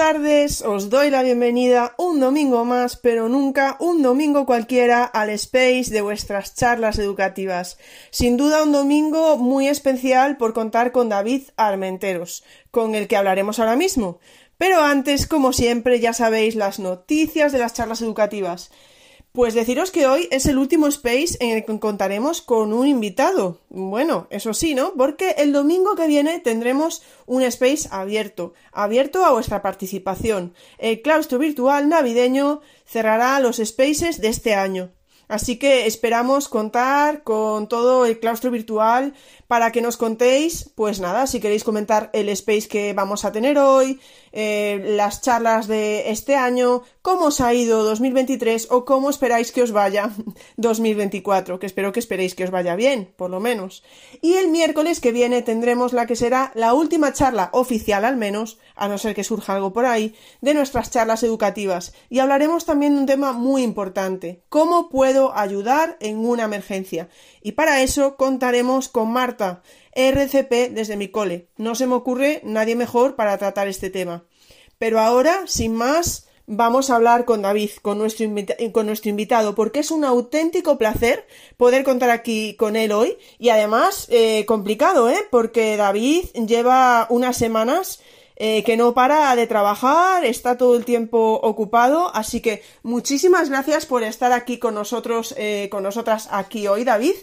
Tardes, os doy la bienvenida un domingo más, pero nunca un domingo cualquiera al space de vuestras charlas educativas. Sin duda un domingo muy especial por contar con David Armenteros, con el que hablaremos ahora mismo. Pero antes, como siempre, ya sabéis las noticias de las charlas educativas. Pues deciros que hoy es el último space en el que contaremos con un invitado. Bueno, eso sí, ¿no? Porque el domingo que viene tendremos un space abierto, abierto a vuestra participación. El claustro virtual navideño cerrará los spaces de este año. Así que esperamos contar con todo el claustro virtual para que nos contéis, pues nada, si queréis comentar el space que vamos a tener hoy, eh, las charlas de este año, cómo os ha ido 2023 o cómo esperáis que os vaya 2024, que espero que esperéis que os vaya bien, por lo menos. Y el miércoles que viene tendremos la que será la última charla oficial al menos, a no ser que surja algo por ahí, de nuestras charlas educativas. Y hablaremos también de un tema muy importante, cómo puedo ayudar en una emergencia. Y para eso contaremos con Marta, RCP desde mi cole. No se me ocurre nadie mejor para tratar este tema. Pero ahora, sin más, vamos a hablar con David, con nuestro, con nuestro invitado, porque es un auténtico placer poder contar aquí con él hoy. Y además, eh, complicado, ¿eh? Porque David lleva unas semanas eh, que no para de trabajar, está todo el tiempo ocupado, así que muchísimas gracias por estar aquí con nosotros, eh, con nosotras aquí hoy, David.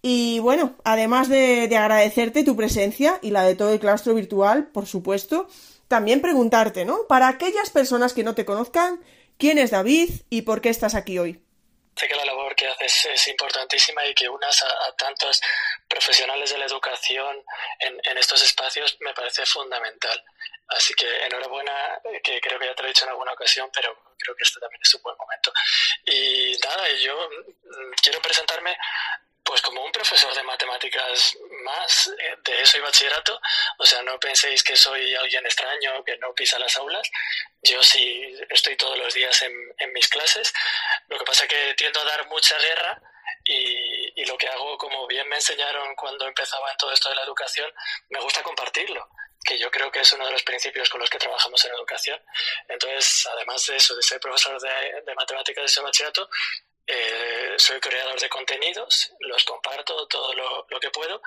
Y bueno, además de, agradecerte tu presencia y la de todo el claustro virtual, por supuesto, también preguntarte, ¿no? Para aquellas personas que no te conozcan, ¿quién es David y por qué estás aquí hoy? Sé que la labor que haces es importantísima y que unas a, tantos profesionales de la educación en, en, estos espacios me parece fundamental. Así que enhorabuena, que creo que ya te lo he dicho en alguna ocasión, pero creo que este también es un buen momento. Y nada, yo mm, quiero presentarme pues como un profesor de matemáticas más eh, de eso y bachillerato, o sea, no penséis que soy alguien extraño que no pisa las aulas. Yo sí estoy todos los días en, en mis clases. Lo que pasa es que tiendo a dar mucha guerra y, lo que hago, como bien me enseñaron cuando empezaba en todo esto de la educación, me gusta compartirlo que yo creo que es uno de los principios con los que trabajamos en educación. Entonces, además de eso, de ser profesor de, de matemáticas de ese bachillerato, eh, soy creador de contenidos, los comparto todo lo, lo que puedo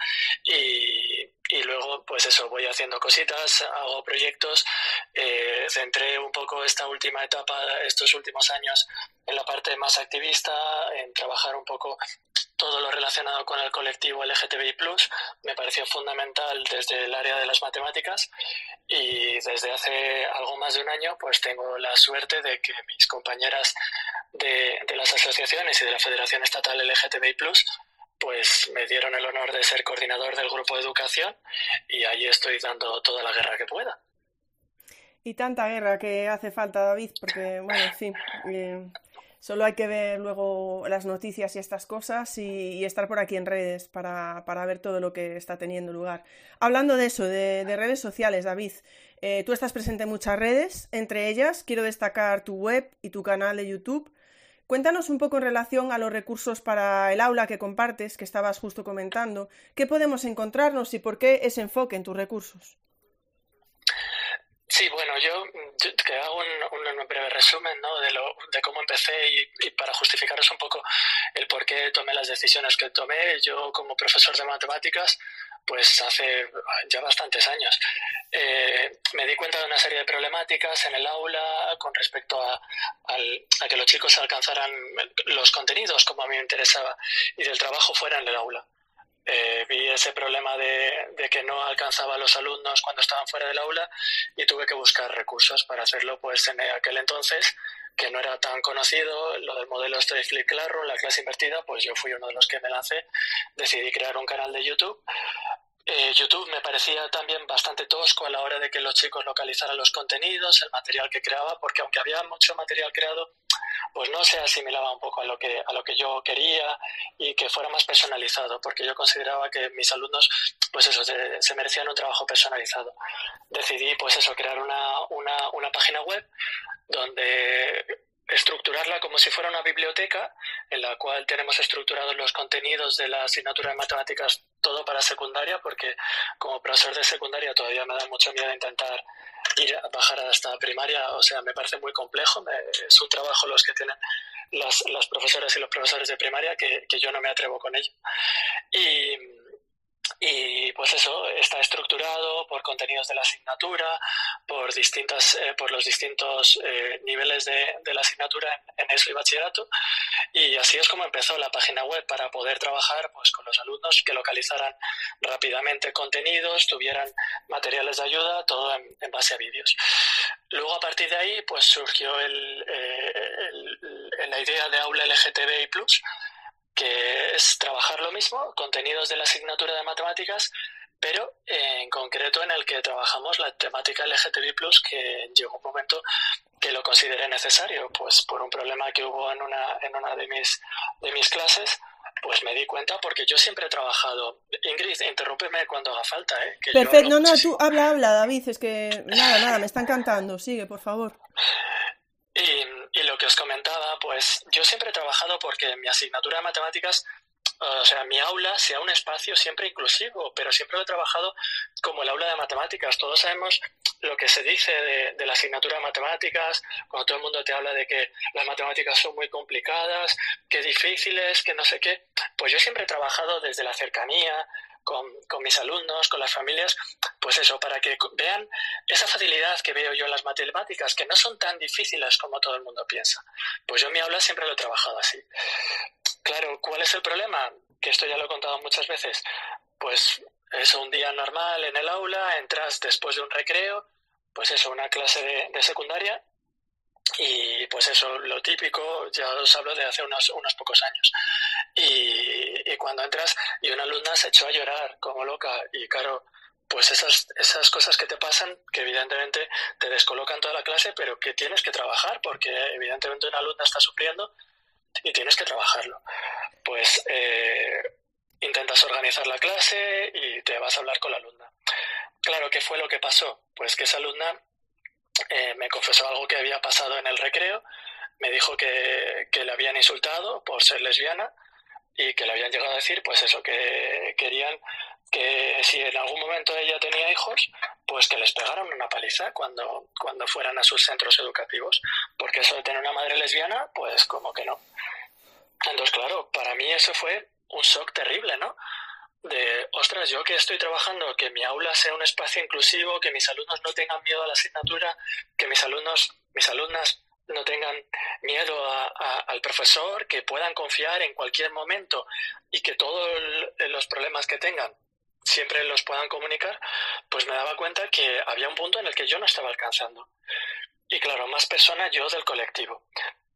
y, y, luego pues eso, voy haciendo cositas, hago proyectos, eh, centré un poco esta última etapa, estos últimos años en la parte más activista, en trabajar un poco todo lo relacionado con el colectivo LGTBI+, me pareció fundamental desde el área de las matemáticas y desde hace algo más de un año pues tengo la suerte de que mis compañeras de, las asociaciones y de la Federación Estatal LGTBI+, pues me dieron el honor de ser coordinador del grupo de educación y ahí estoy dando toda la guerra que pueda. Y tanta guerra que hace falta, David, porque, bueno, en fin, eh, Solo hay que ver luego las noticias y estas cosas y, estar por aquí en redes para, ver todo lo que está teniendo lugar. Hablando de eso, de, redes sociales, David, eh, tú estás presente en muchas redes, entre ellas quiero destacar tu web y tu canal de YouTube. Cuéntanos un poco en relación a los recursos para el aula que compartes, que estabas justo comentando. ¿Qué podemos encontrarnos y por qué ese enfoque en tus recursos? Sí, bueno, yo, te hago un, breve resumen ¿no? de, lo, de cómo empecé y, para justificaros un poco el por qué tomé las decisiones que tomé. Yo como profesor de matemáticas, pues hace ya bastantes años, eh, me di cuenta de una serie de problemáticas en el aula con respecto a, a que los chicos alcanzaran los contenidos como a mí me interesaba y del trabajo fuera en el aula. Eh, vi ese problema de, que no alcanzaba a los alumnos cuando estaban fuera del aula y tuve que buscar recursos para hacerlo pues en aquel entonces que no era tan conocido. Lo del modelo Straight Classroom, la clase invertida, pues yo fui uno de los que me lancé, decidí crear un canal de YouTube eh, YouTube me parecía también bastante tosco a la hora de que los chicos localizaran los contenidos, el material que creaba, porque aunque había mucho material creado, pues no se asimilaba un poco a lo que, a lo que yo quería y que fuera más personalizado, porque yo consideraba que mis alumnos, pues eso, se, merecían un trabajo personalizado. Decidí, pues eso, crear una, una, una página web donde estructurarla como si fuera una biblioteca en la cual tenemos estructurados los contenidos de la asignatura de matemáticas todo para secundaria, porque como profesor de secundaria todavía me da mucho miedo intentar ir a bajar hasta primaria, o sea, me parece muy complejo, es un trabajo los que tienen las, las profesoras y los profesores de primaria que, que yo no me atrevo con ello. Y, y pues eso está estructurado por contenidos de la asignatura, por distintas, eh, por los distintos eh, niveles de, de, la asignatura en, en, eso y bachillerato. Y así es como empezó la página web para poder trabajar pues con los alumnos que localizaran rápidamente contenidos, tuvieran materiales de ayuda, todo en, en base a vídeos. Luego a partir de ahí pues surgió el, eh, el, la idea de aula LGTBI que es trabajar lo mismo, contenidos de la asignatura de matemáticas, pero en concreto en el que trabajamos la temática LGTBI+, que llegó un momento que lo consideré necesario, pues por un problema que hubo en una, en una de, mis, de mis clases, pues me di cuenta porque yo siempre he trabajado. Ingrid, interrúmpeme cuando haga falta, ¿eh? Que Perfecto, no, no, tú habla, habla, David, es que nada, nada, me están cantando, sigue, por favor. Y, lo que os comentaba, pues yo siempre he trabajado porque mi asignatura de matemáticas, o sea, mi aula sea un espacio siempre inclusivo, pero siempre lo he trabajado como el aula de matemáticas. Todos sabemos lo que se dice de, de la asignatura de matemáticas, cuando todo el mundo te habla de que las matemáticas son muy complicadas, que difíciles, que no sé qué. Pues yo siempre he trabajado desde la cercanía, con, con, mis alumnos, con las familias, pues eso, para que vean esa facilidad que veo yo en las matemáticas, que no son tan difíciles como todo el mundo piensa. Pues yo en mi aula siempre lo he trabajado así. Claro, ¿cuál es el problema? Que esto ya lo he contado muchas veces. Pues es un día normal en el aula, entras después de un recreo, pues eso, una clase de, de secundaria, y pues eso, lo típico, ya os hablo de hace unos, unos pocos años. Y, cuando entras y una alumna se echó a llorar como loca y claro, pues esas, esas cosas que te pasan, que evidentemente te descolocan toda la clase, pero que tienes que trabajar porque evidentemente una alumna está sufriendo y tienes que trabajarlo. Pues eh, intentas organizar la clase y te vas a hablar con la alumna. Claro, ¿qué fue lo que pasó? Pues que esa alumna eh, me confesó algo que había pasado en el recreo, me dijo que, que, le habían insultado por ser lesbiana y que le habían llegado a decir, pues eso, que querían que si en algún momento ella tenía hijos, pues que les pegaran una paliza cuando, cuando fueran a sus centros educativos, porque eso de tener una madre lesbiana, pues como que no. Entonces, claro, para mí eso fue un shock terrible, ¿no? De, ostras, yo que estoy trabajando, que mi aula sea un espacio inclusivo, que mis alumnos no tengan miedo a la asignatura, que mis alumnos, mis alumnas no tengan miedo a, al profesor, que puedan confiar en cualquier momento y que todos los problemas que tengan siempre los puedan comunicar, pues me daba cuenta que había un punto en el que yo no estaba alcanzando. Y claro, más personas yo del colectivo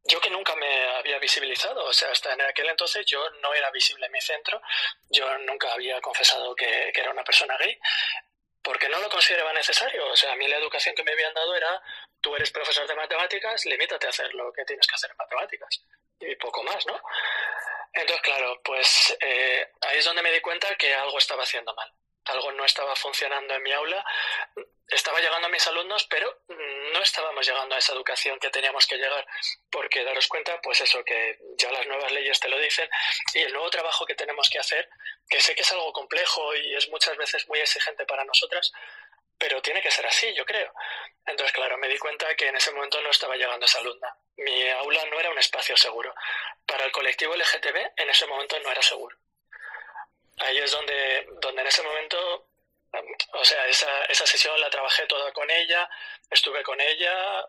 yo que nunca me había visibilizado, o sea, hasta en aquel entonces yo no era visible en mi centro, yo nunca había confesado que, era una persona gay, porque no lo consideraba necesario, o sea, a mí la educación que me habían dado era, tú eres profesor de matemáticas, limítate a hacer lo que tienes que hacer en matemáticas, y poco más, ¿no? Entonces, claro, pues eh, ahí es donde me di cuenta que algo estaba haciendo mal algo no estaba funcionando en mi aula, estaba llegando a mis alumnos, pero no estábamos llegando a esa educación que teníamos que llegar, porque daros cuenta, pues eso, que ya las nuevas leyes te lo dicen, y el nuevo trabajo que tenemos que hacer, que sé que es algo complejo y es muchas veces muy exigente para nosotras, pero tiene que ser así, yo creo. Entonces, claro, me di cuenta que en ese momento no estaba llegando esa alumna. Mi aula no era un espacio seguro. Para el colectivo LGTB, en ese momento no era seguro ahí es donde, donde en ese momento, o sea, esa, esa sesión la trabajé toda con ella, estuve con ella,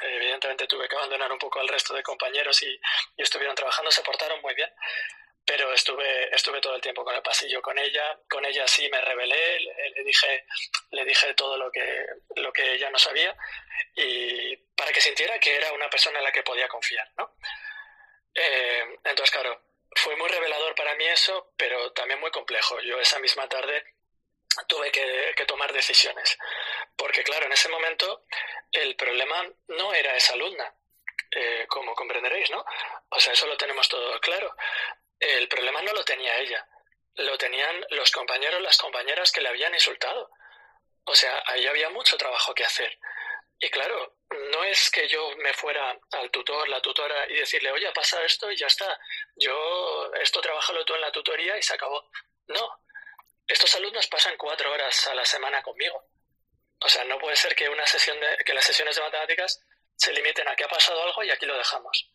evidentemente tuve que abandonar un poco al resto de compañeros y, y, estuvieron trabajando, se portaron muy bien, pero estuve, estuve todo el tiempo con el pasillo con ella, con ella sí me revelé, le, dije, le dije todo lo que, lo que ella no sabía y para que sintiera que era una persona en la que podía confiar, ¿no? Eh, entonces, claro, fue muy revelador para mí eso, pero también muy complejo. Yo esa misma tarde tuve que, tomar decisiones, porque claro, en ese momento el problema no era esa alumna, eh, como comprenderéis, ¿no? O sea, eso lo tenemos todo claro. El problema no lo tenía ella, lo tenían los compañeros, las compañeras que le habían insultado. O sea, ahí había mucho trabajo que hacer. Y claro, no es que yo me fuera al tutor, la tutora y decirle, oye, pasa esto y ya está. Yo, esto trabajalo tú en la tutoría y se acabó. No. Estos alumnos pasan cuatro horas a la semana conmigo. O sea, no puede ser que una sesión de, que las sesiones de matemáticas se limiten a que ha pasado algo y aquí lo dejamos.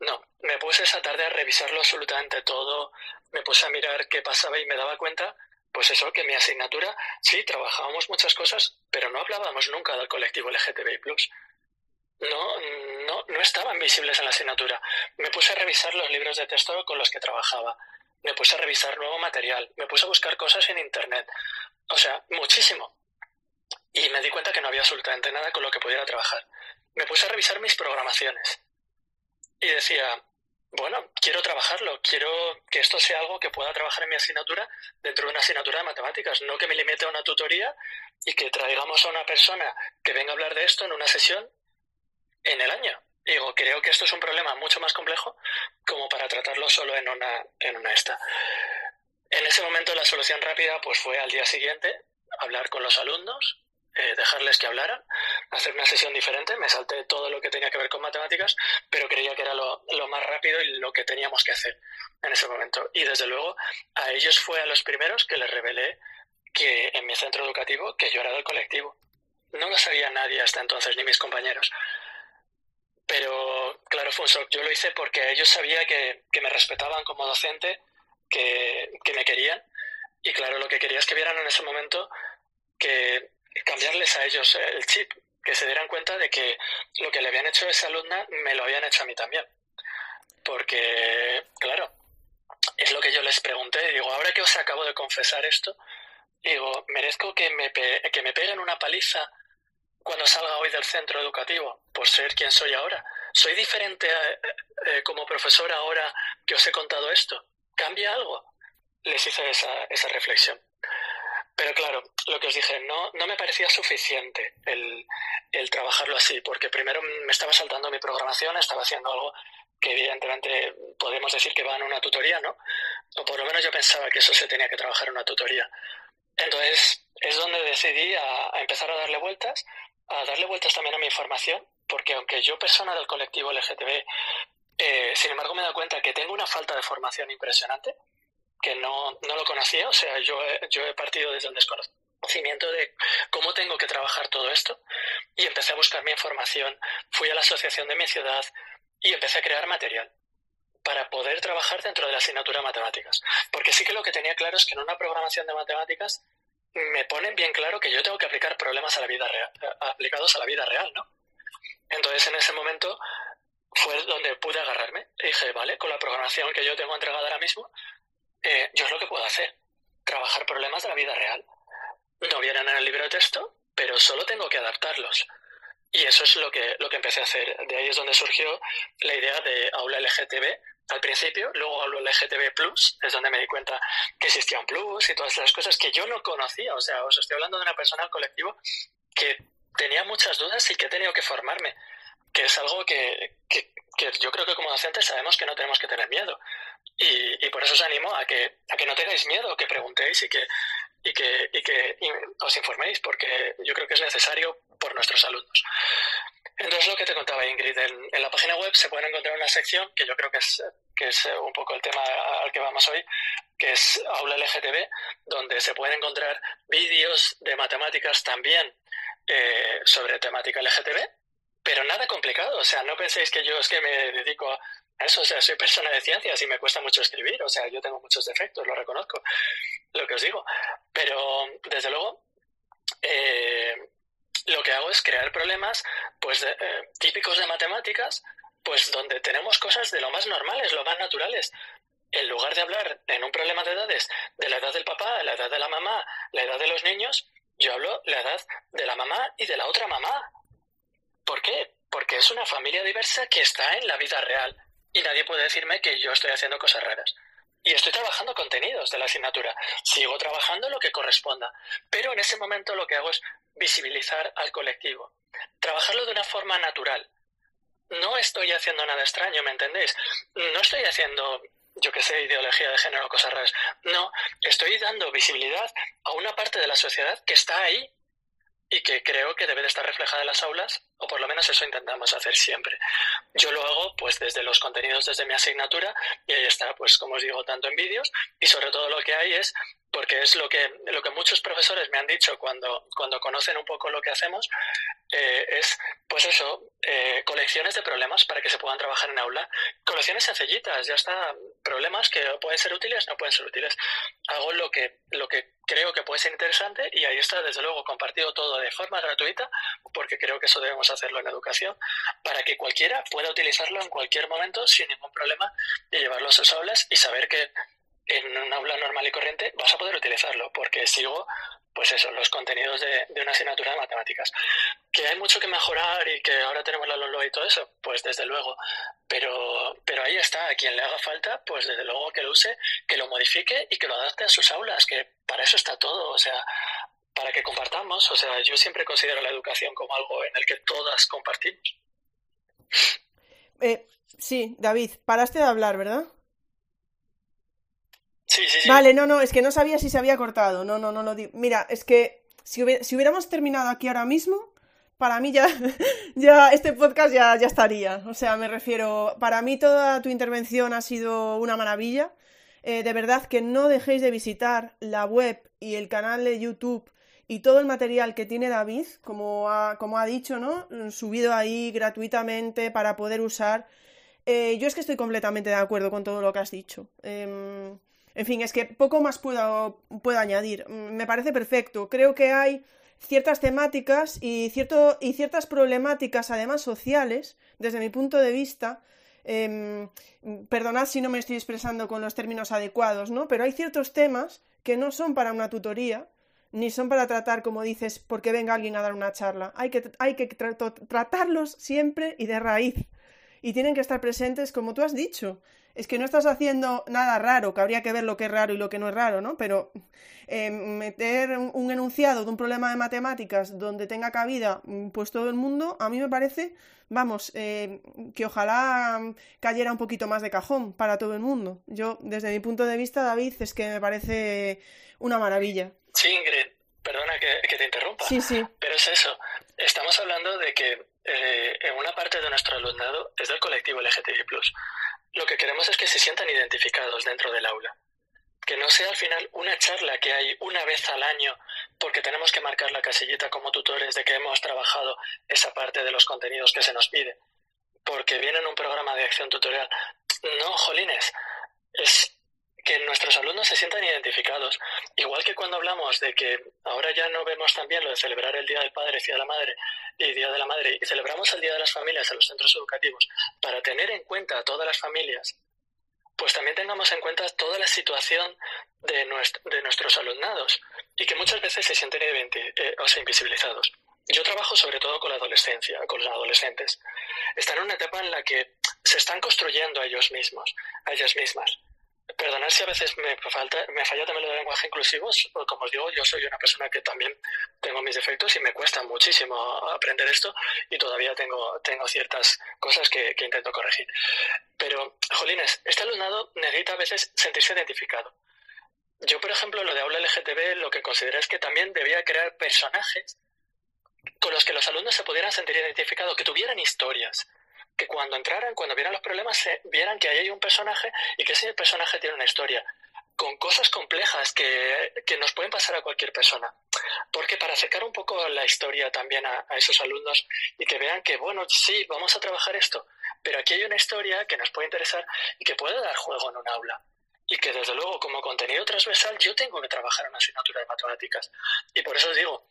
No, me puse esa tarde a revisarlo absolutamente todo, me puse a mirar qué pasaba y me daba cuenta, pues eso, que mi asignatura, sí, trabajábamos muchas cosas, pero no hablábamos nunca del colectivo LGTBI+. No, no, no estaban visibles en la asignatura. Me puse a revisar los libros de texto con los que trabajaba. Me puse a revisar nuevo material. Me puse a buscar cosas en Internet. O sea, muchísimo. Y me di cuenta que no había absolutamente nada con lo que pudiera trabajar. Me puse a revisar mis programaciones. Y decía, bueno, quiero trabajarlo, quiero que esto sea algo que pueda trabajar en mi asignatura dentro de una asignatura de matemáticas, no que me limite a una tutoría y que traigamos a una persona que venga a hablar de esto en una sesión en el año. Digo, creo que esto es un problema mucho más complejo como para tratarlo solo en una, en una esta. En ese momento la solución rápida pues fue al día siguiente hablar con los alumnos, eh, dejarles que hablaran, hacer una sesión diferente. Me salté todo lo que tenía que ver con matemáticas, pero creía que era lo, más rápido y lo que teníamos que hacer en ese momento. Y desde luego a ellos fue a los primeros que les revelé que en mi centro educativo que yo era del colectivo. No lo sabía nadie hasta entonces, ni mis compañeros. Pero claro, fue. Yo lo hice porque ellos sabía que, que me respetaban como docente, que, que me querían. Y claro, lo que quería es que vieran en ese momento que cambiarles a ellos el chip, que se dieran cuenta de que lo que le habían hecho a esa alumna me lo habían hecho a mí también. Porque, claro, es lo que yo les pregunté. Digo, ahora que os acabo de confesar esto, digo, ¿merezco que me, que me peguen una paliza cuando salga hoy del centro educativo por ser quien soy ahora? ¿Soy diferente eh, eh, como profesor ahora que os he contado esto? ¿Cambia algo? Les hice esa, esa reflexión. Pero claro, lo que os dije, no, no me parecía suficiente el, el trabajarlo así, porque primero me estaba saltando mi programación, estaba haciendo algo que evidentemente podemos decir que va en una tutoría, ¿no? O por lo menos yo pensaba que eso se tenía que trabajar en una tutoría. Entonces es donde decidí a, a empezar a darle vueltas, a darle vueltas también a mi información, porque aunque yo persona del colectivo LGTB, eh, sin embargo me he dado cuenta que tengo una falta de formación impresionante, que no, no lo conocía, o sea, yo, yo he partido desde el desconocimiento de cómo tengo que trabajar todo esto y empecé a buscar mi información, fui a la asociación de mi ciudad y empecé a crear material para poder trabajar dentro de la asignatura de matemáticas. Porque sí que lo que tenía claro es que en una programación de matemáticas me ponen bien claro que yo tengo que aplicar problemas a la vida real, aplicados a la vida real, ¿no? Entonces en ese momento fue donde pude agarrarme. Y dije, vale, con la programación que yo tengo entregada ahora mismo, eh, yo es lo que puedo hacer, trabajar problemas de la vida real. No vienen en el libro de texto, pero solo tengo que adaptarlos. Y eso es lo que, lo que empecé a hacer. De ahí es donde surgió la idea de aula LGTB al principio, luego aula LGTB Plus, es donde me di cuenta que existía un plus y todas esas cosas que yo no conocía. O sea, os estoy hablando de una persona al colectivo que tenía muchas dudas y que he tenido que formarme, que es algo que, que yo creo que como docentes sabemos que no tenemos que tener miedo. Y, y, por eso os animo a que, a que no tengáis miedo, que preguntéis y que, y que, y que os informéis, porque yo creo que es necesario por nuestros alumnos. Entonces, lo que te contaba Ingrid, en, la página web se pueden encontrar una sección que yo creo que es, que es un poco el tema al que vamos hoy, que es Aula LGTB, donde se pueden encontrar vídeos de matemáticas también eh, sobre temática LGTB, pero nada complicado. O sea, no penséis que yo es que me dedico a eso, o sea, soy persona de ciencias y me cuesta mucho escribir, o sea, yo tengo muchos defectos, lo reconozco, lo que os digo. Pero, desde luego, eh, lo que hago es crear problemas, pues, de, eh, típicos de matemáticas, pues donde tenemos cosas de lo más normales, lo más naturales. En lugar de hablar en un problema de edades de la edad del papá, la edad de la mamá, la edad de los niños, yo hablo la edad de la mamá y de la otra mamá. ¿Por qué? Porque es una familia diversa que está en la vida real y nadie puede decirme que yo estoy haciendo cosas raras. Y estoy trabajando contenidos de la asignatura. Sigo trabajando lo que corresponda. Pero en ese momento lo que hago es visibilizar al colectivo. Trabajarlo de una forma natural. No estoy haciendo nada extraño, ¿me entendéis? No estoy haciendo, yo qué sé, ideología de género o cosas raras. No, estoy dando visibilidad a una parte de la sociedad que está ahí y que creo que debe de estar reflejada en las aulas o por lo menos eso intentamos hacer siempre. Yo lo hago pues desde los contenidos desde mi asignatura y ahí está, pues como os digo, tanto en vídeos y sobre todo lo que hay es porque es lo que, lo que muchos profesores me han dicho cuando, cuando conocen un poco lo que hacemos, eh, es, pues eso, eh, colecciones de problemas para que se puedan trabajar en aula. Colecciones sencillitas, ya está, problemas que pueden ser útiles, no pueden ser útiles. Hago lo que, lo que creo que puede ser interesante y ahí está, desde luego, compartido todo de forma gratuita, porque creo que eso debemos hacerlo en educación, para que cualquiera pueda utilizarlo en cualquier momento sin ningún problema y llevarlo a sus aulas y saber que en un aula normal y corriente vas a poder utilizarlo, porque sigo, pues eso, los contenidos de, una asignatura de matemáticas. Que hay mucho que mejorar y que ahora tenemos la LOLO y todo eso, pues desde luego. Pero, pero ahí está, a quien le haga falta, pues desde luego que lo use, que lo modifique y que lo adapte a sus aulas, que para eso está todo, o sea, para que compartamos, o sea, yo siempre considero la educación como algo en el que todas compartimos. Eh, sí, David, paraste de hablar, ¿verdad? Vale, no, no, es que no sabía si se había cortado. No, no, no lo Mira, es que si, hubiéramos terminado aquí ahora mismo, para mí ya, ya este podcast ya, ya estaría. O sea, me refiero, para mí toda tu intervención ha sido una maravilla. Eh, de verdad que no dejéis de visitar la web y el canal de YouTube y todo el material que tiene David, como ha, como ha dicho, ¿no? Subido ahí gratuitamente para poder usar. Eh, yo es que estoy completamente de acuerdo con todo lo que has dicho. Em, en fin, es que poco más puedo, puedo añadir. Mm, me parece perfecto. Creo que hay ciertas temáticas y, cierto, y ciertas problemáticas, además sociales, desde mi punto de vista. Em, perdonad si no me estoy expresando con los términos adecuados, ¿no? Pero hay ciertos temas que no son para una tutoría, ni son para tratar, como dices, porque venga alguien a dar una charla. Hay que, hay que tratarlos siempre y de raíz. Y tienen que estar presentes, como tú has dicho, es que no estás haciendo nada raro, que habría que ver lo que es raro y lo que no es raro, ¿no? Pero eh, meter un enunciado de un problema de matemáticas donde tenga cabida mm, pues todo el mundo, a mí me parece, vamos, eh, que ojalá cayera un poquito más de cajón para todo el mundo. Yo, desde mi punto de vista, David, es que me parece una maravilla. Sí, Ingrid, perdona que, te interrumpa. Sí, sí. Pero es eso, estamos hablando de que eh, en una parte de nuestro alumnado es del colectivo LGTBI+. Lo que queremos es que se sientan identificados dentro del aula. Que no sea al final una charla que hay una vez al año porque tenemos que marcar la casillita como tutores de que hemos trabajado esa parte de los contenidos que se nos pide. Porque viene en un programa de acción tutorial. No, jolines. Es que nuestros alumnos se sientan identificados. Igual que cuando hablamos de que ahora ya no vemos también lo de celebrar el Día del Padre, Día de la Madre y Día de la Madre, y celebramos el Día de las Familias en los centros educativos para tener en cuenta a todas las familias, pues también tengamos en cuenta toda la situación de, nuestros alumnados y que muchas veces se sienten eh, invisibilizados. Yo trabajo sobre todo con la adolescencia, con los adolescentes. Están en una etapa en la que se están construyendo ellos mismos, a ellas mismas Perdonad si a veces me, falta, me falla también lo de lenguaje inclusivo. Como os digo, yo soy una persona que también tengo mis defectos y me cuesta muchísimo aprender esto y todavía tengo, ciertas cosas que, intento corregir. Pero, Jolines, este alumnado necesita a veces sentirse identificado. Yo, por ejemplo, lo de aula LGTB, lo que considero es que también debía crear personajes con los que los alumnos se pudieran sentir identificados, que tuvieran historias, que cuando entraran, cuando vieran los problemas, se, vieran que ahí hay un personaje y que ese personaje tiene una historia con cosas complejas que, nos pueden pasar a cualquier persona. Porque para acercar un poco la historia también a, esos alumnos y que vean que, bueno, sí, vamos a trabajar esto, pero aquí hay una historia que nos puede interesar y que puede dar juego en un aula. Y que desde luego como contenido transversal yo tengo que trabajar en una asignatura de matemáticas. Y por eso os digo,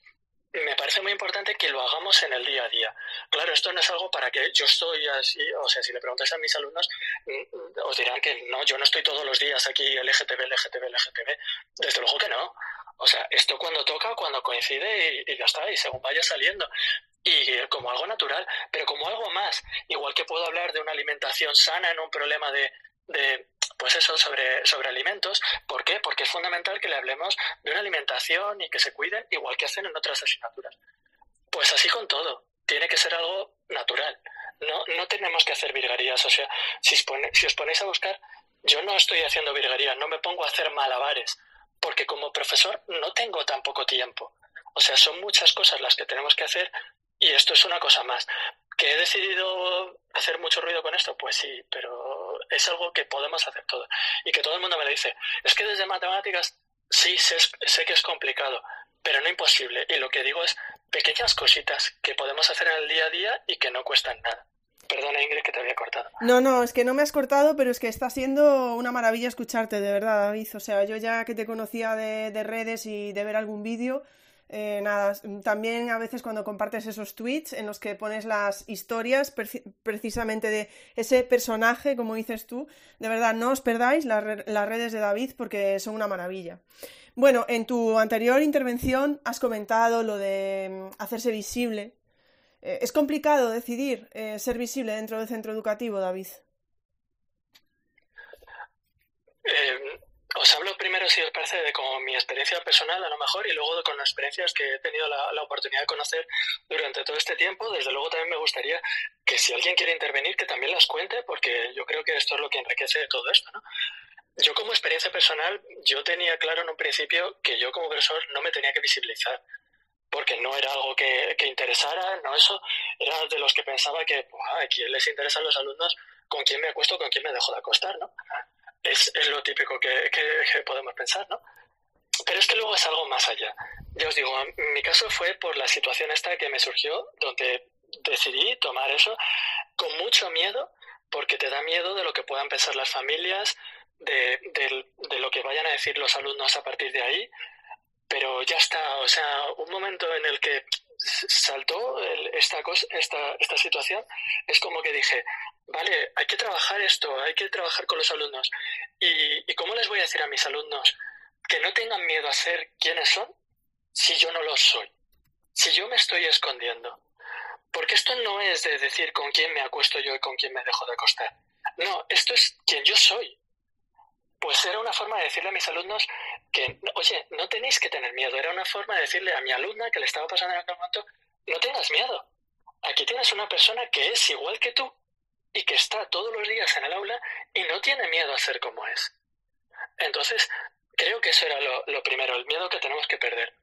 me parece muy importante que lo hagamos en el día a día. Claro, esto no es algo para que yo estoy así, o sea, si le preguntáis a mis alumnos, mm, os dirán que no, yo no estoy todos los días aquí LGTB, LGTB, LGTB. Desde luego que no. O sea, esto cuando toca, cuando coincide y, ya está, y según vaya saliendo. Y como algo natural, pero como algo más. Igual que puedo hablar de una alimentación sana en un problema de, de pues eso, sobre, sobre alimentos. ¿Por qué? Porque es fundamental que le hablemos de una alimentación y que se cuiden igual que hacen en otras asignaturas. Pues así con todo, tiene que ser algo natural. No, no tenemos que hacer virguerías. O sea, si, si os ponéis a buscar, yo no estoy haciendo virguerías, no me pongo a hacer malabares, porque como profesor no tengo tan poco tiempo. O sea, son muchas cosas las que tenemos que hacer Y esto es una cosa más. ¿Que he decidido hacer mucho ruido con esto? Pues sí, pero es algo que podemos hacer todos. Y que todo el mundo me lo dice. Es que desde matemáticas sí sé, sé que es complicado, pero no imposible. Y lo que digo es pequeñas cositas que podemos hacer en el día a día y que no cuestan nada. Perdona, Ingrid, que te había cortado. No, no, es que no me has cortado, pero es que está siendo una maravilla escucharte, de verdad, David. O sea, yo ya que te conocía de, de redes y de ver algún vídeo, eh, nada, también a veces cuando compartes esos tweets en los que pones las historias precisamente de ese personaje, como dices tú, de verdad no os perdáis las, redes de David porque son una maravilla. Bueno, en tu anterior intervención has comentado lo de mm, hacerse visible. Eh, ¿Es complicado decidir eh, ser visible dentro del centro educativo, David? Os hablo primero, si os parece, de como mi experiencia personal, a lo mejor, y luego de con experiencias que he tenido la, oportunidad de conocer durante todo este tiempo. Desde luego también me gustaría que si alguien quiere intervenir, que también las cuente, porque yo creo que esto es lo que enriquece todo esto, ¿no? Yo como experiencia personal, yo tenía claro en un principio que yo como profesor no me tenía que visibilizar, porque no era algo que, interesara, no eso, era de los que pensaba que, ¿a quién les interesan los alumnos? ¿Con quién me acuesto? ¿Con quién me dejo de acostar? ¿no? Es, es lo típico que, que, podemos pensar, ¿no? Pero es que luego es algo más allá. Ya os digo, en mi caso fue por la situación esta que me surgió, donde decidí tomar eso con mucho miedo, porque te da miedo de lo que puedan pensar las familias, de, de, lo que vayan a decir los alumnos a partir de ahí, pero ya está, o sea, un momento en el que saltó esta, cosa, esta, esta situación, es como que dije, vale, hay que trabajar esto, hay que trabajar con los alumnos. ¿Y, cómo les voy a decir a mis alumnos que no tengan miedo a ser quienes son si yo no lo soy? Si yo me estoy escondiendo. Porque esto no es de decir con quién me acuesto yo y con quién me dejo de acostar. No, esto es quien yo soy. Pues era una forma de decirle a mis alumnos que, oye, no tenéis que tener miedo. Era una forma de decirle a mi alumna que le estaba pasando en aquel momento, no tengas miedo. Aquí tienes una persona que es igual que tú y que está todos los días en el aula y no tiene miedo a ser como es. Entonces, creo que eso era lo, primero, el miedo que tenemos que perder.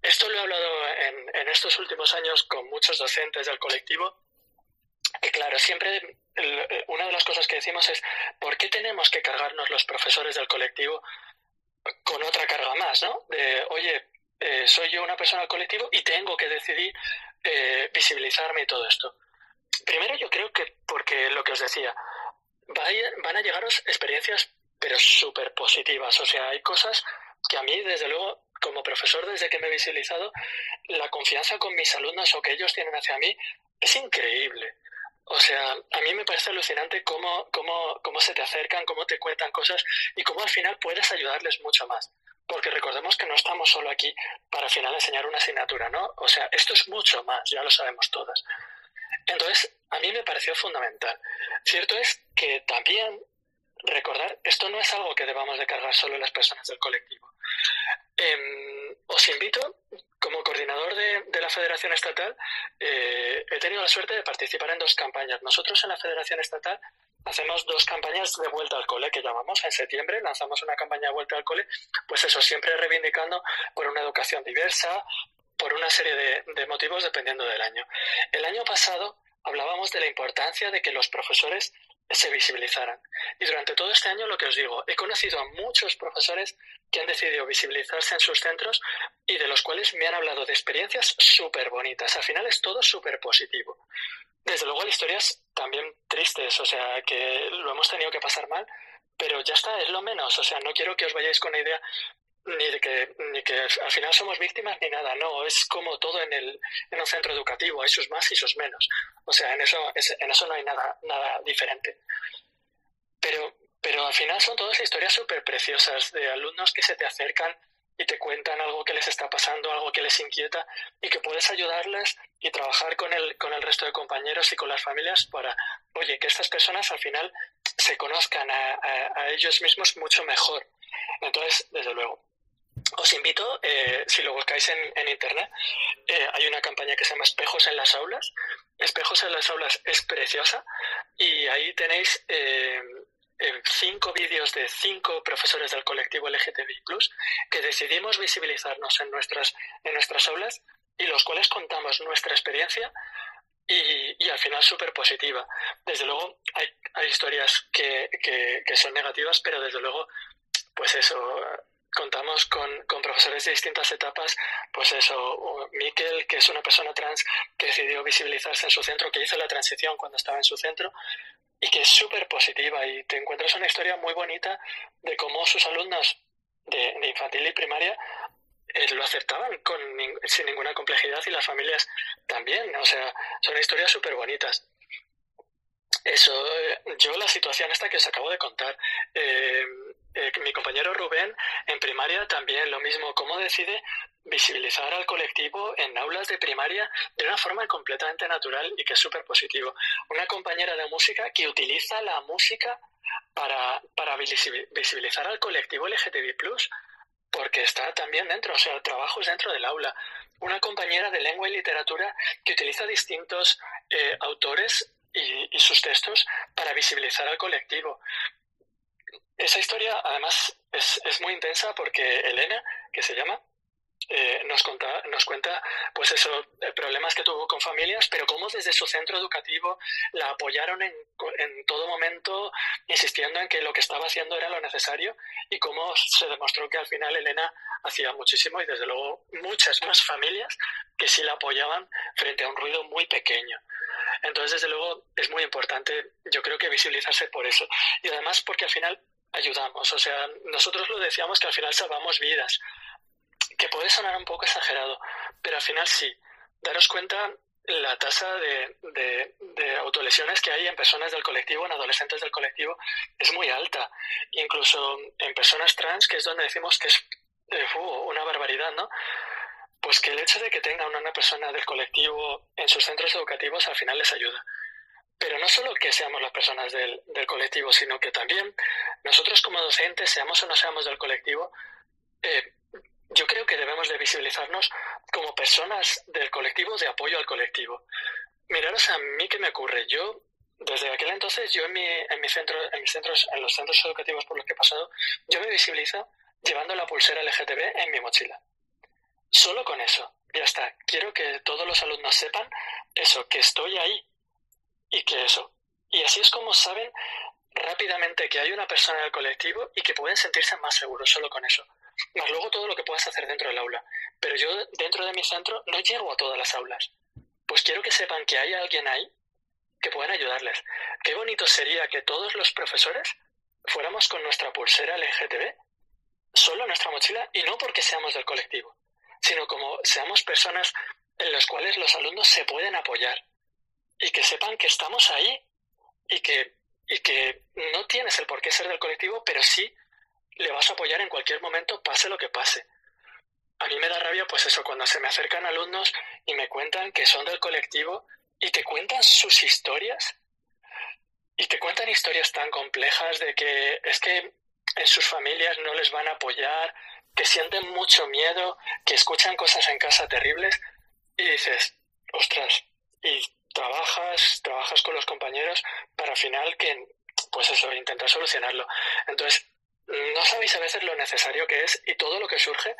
Esto lo he hablado en, en, estos últimos años con muchos docentes del colectivo. Y claro, siempre una de las cosas que decimos es, ¿por qué tenemos que cargarnos los profesores del colectivo con otra carga más, ¿no? De, oye, eh, soy yo una persona del colectivo y tengo que decidir eh, visibilizarme y todo esto. Primero yo creo que porque lo que os decía, van a llegaros experiencias pero súper positivas. O sea, hay cosas que a mí, desde luego, como profesor, desde que me he visibilizado, la confianza con mis alumnos o que ellos tienen hacia mí es increíble. O sea, a mí me parece alucinante cómo, cómo, cómo se te acercan, cómo te cuentan cosas y cómo al final puedes ayudarles mucho más. Porque recordemos que no estamos solo aquí para al final enseñar una asignatura, ¿no? O sea, esto es mucho más, ya lo sabemos todas. Entonces, a mí me pareció fundamental. Cierto es que también recordar, esto no es algo que debamos de cargar solo las personas del colectivo. Em, os invito, como coordinador de, la Federación Estatal, eh, he tenido la suerte de participar en dos campañas. Nosotros en la Federación Estatal hacemos dos campañas de vuelta al cole que llamamos en septiembre, lanzamos una campaña de vuelta al cole, pues eso, siempre reivindicando por una educación diversa, por una serie de, motivos dependiendo del año. El año pasado hablábamos de la importancia de que los profesores se visibilizaran. Y durante todo este año, lo que os digo, he conocido a muchos profesores que han decidido visibilizarse en sus centros y de los cuales me han hablado de experiencias súper bonitas. Al final es todo súper positivo. Desde luego hay historias también tristes, o sea, que lo hemos tenido que pasar mal, pero ya está, es lo menos. O sea, no quiero que os vayáis con la idea ni de que, ni que al final somos víctimas ni nada, no, es como todo en, el, en un centro educativo, hay sus más y sus menos. O sea, en eso, en eso no hay nada, nada diferente. Pero, pero al final son todas historias súper preciosas de alumnos que se te acercan y te cuentan algo que les está pasando, algo que les inquieta y que puedes ayudarles y trabajar con el, con el resto de compañeros y con las familias para, oye, que estas personas al final se conozcan a, ellos mismos mucho mejor. Entonces, desde luego, os invito, eh, si lo buscáis en, internet, eh, hay una campaña que se llama Espejos en las aulas. Espejos en las aulas es preciosa y ahí tenéis eh, cinco vídeos de cinco profesores del colectivo LGTBI que decidimos visibilizarnos en nuestras, en nuestras aulas y los cuales contamos nuestra experiencia y, al final súper positiva. Desde luego hay, hay historias que, que, son negativas, pero desde luego, pues eso, contamos con, con, profesores de distintas etapas, pues eso, Miquel, que es una persona trans que decidió visibilizarse en su centro, que hizo la transición cuando estaba en su centro y que es súper positiva y te encuentras una historia muy bonita de cómo sus alumnos de, de infantil y primaria eh, lo aceptaban con, sin ninguna complejidad y las familias también. O sea, son historias súper bonitas. Eso, eh, yo la situación esta que os acabo de contar, eh, mi compañero Rubén en primaria también lo mismo, cómo decide visibilizar al colectivo en aulas de primaria de una forma completamente natural y que es súper positivo. Una compañera de música que utiliza la música para, para visibilizar al colectivo LGTBI porque está también dentro, o sea, trabajos dentro del aula. Una compañera de lengua y literatura que utiliza distintos eh, autores y, sus textos para visibilizar al colectivo. Esa historia, además, es, es muy intensa porque Elena, que se llama, eh, nos, nos cuenta pues esos eh, problemas que tuvo con familias, pero cómo desde su centro educativo la apoyaron en, en, todo momento, insistiendo en que lo que estaba haciendo era lo necesario y cómo se demostró que al final Elena hacía muchísimo y desde luego muchas más familias que sí la apoyaban frente a un ruido muy pequeño. Entonces, desde luego, es muy importante, yo creo que visibilizarse por eso. Y además porque al final ayudamos. O sea, nosotros lo decíamos que al final salvamos vidas que puede sonar un poco exagerado, pero al final sí. Daros cuenta la tasa de, de, autolesiones que hay en personas del colectivo, en adolescentes del colectivo, es muy alta. Incluso en personas trans, que es donde decimos que es eh, una barbaridad, ¿no? Pues que el hecho de que tengan una persona del colectivo en sus centros educativos al final les ayuda. Pero no solo que seamos las personas del, del colectivo, sino que también nosotros como docentes, seamos o no seamos del colectivo, eh, yo creo que debemos de visibilizarnos como personas del colectivo de apoyo al colectivo. Miraros a mí qué me ocurre. Yo, desde aquel entonces, yo en mi, en mi centro, en mis centros, en los centros educativos por los que he pasado, yo me visibilizo llevando la pulsera LGTB en mi mochila. Solo con eso. Ya está. Quiero que todos los alumnos sepan eso, que estoy ahí y que eso. Y así es como saben rápidamente que hay una persona en el colectivo y que pueden sentirse más seguros solo con eso más luego todo lo que puedas hacer dentro del aula. Pero yo dentro de mi centro no llego a todas las aulas. Pues quiero que sepan que hay alguien ahí que pueden ayudarles. Qué bonito sería que todos los profesores fuéramos con nuestra pulsera LGTB, solo nuestra mochila, y no porque seamos del colectivo, sino como seamos personas en las cuales los alumnos se pueden apoyar y que sepan que estamos ahí y que, y que no tienes el por qué ser del colectivo, pero sí le vas a apoyar en cualquier momento, pase lo que pase. A mí me da rabia, pues eso, cuando se me acercan alumnos y me cuentan que son del colectivo y te cuentan sus historias y te cuentan historias tan complejas de que es que en sus familias no les van a apoyar, que sienten mucho miedo, que escuchan cosas en casa terribles y dices, ostras, y trabajas, trabajas con los compañeros para al final que, pues eso, intentar solucionarlo. Entonces, no sabéis a veces lo necesario que es y todo lo que surge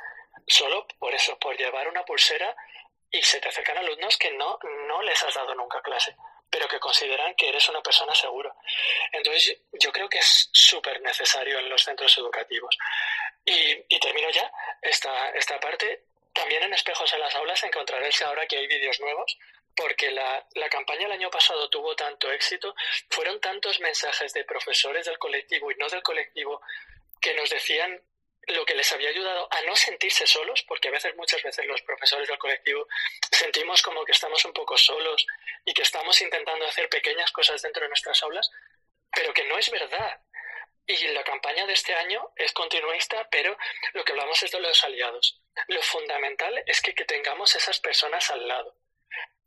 solo por eso, por llevar una pulsera y se te acercan alumnos que no, no les has dado nunca clase, pero que consideran que eres una persona segura. Entonces, yo creo que es súper necesario en los centros educativos. Y, y termino ya esta, esta parte. También en Espejos en las Aulas encontraréis ahora que hay vídeos nuevos porque la, campaña el año pasado tuvo tanto éxito, fueron tantos mensajes de profesores del colectivo y no del colectivo que nos decían lo que les había ayudado a no sentirse solos, porque a veces, muchas veces los profesores del colectivo sentimos como que estamos un poco solos y que estamos intentando hacer pequeñas cosas dentro de nuestras aulas, pero que no es verdad. Y la campaña de este año es continuista, pero lo que hablamos es de los aliados. Lo fundamental es que tengamos esas personas al lado.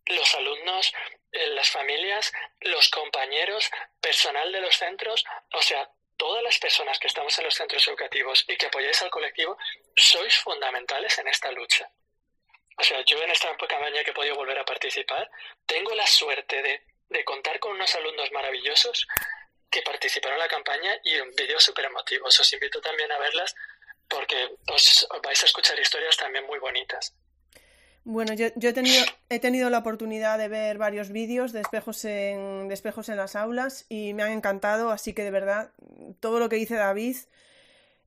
Los alumnos, eh, las familias, los compañeros, personal de los centros, o sea, todas las personas que estamos en los centros educativos y que apoyáis al colectivo, sois fundamentales en esta lucha. O sea, yo en esta campaña que he podido volver a participar, tengo la suerte de, de contar con unos alumnos maravillosos que participaron en la campaña y en vídeos súper emotivos. Os invito también a verlas porque os vais a escuchar historias también muy bonitas. Bueno, yo, he, tenido, he tenido la oportunidad de ver varios vídeos de espejos, en, espejos en las aulas y me han encantado, así que de verdad, todo lo que dice David,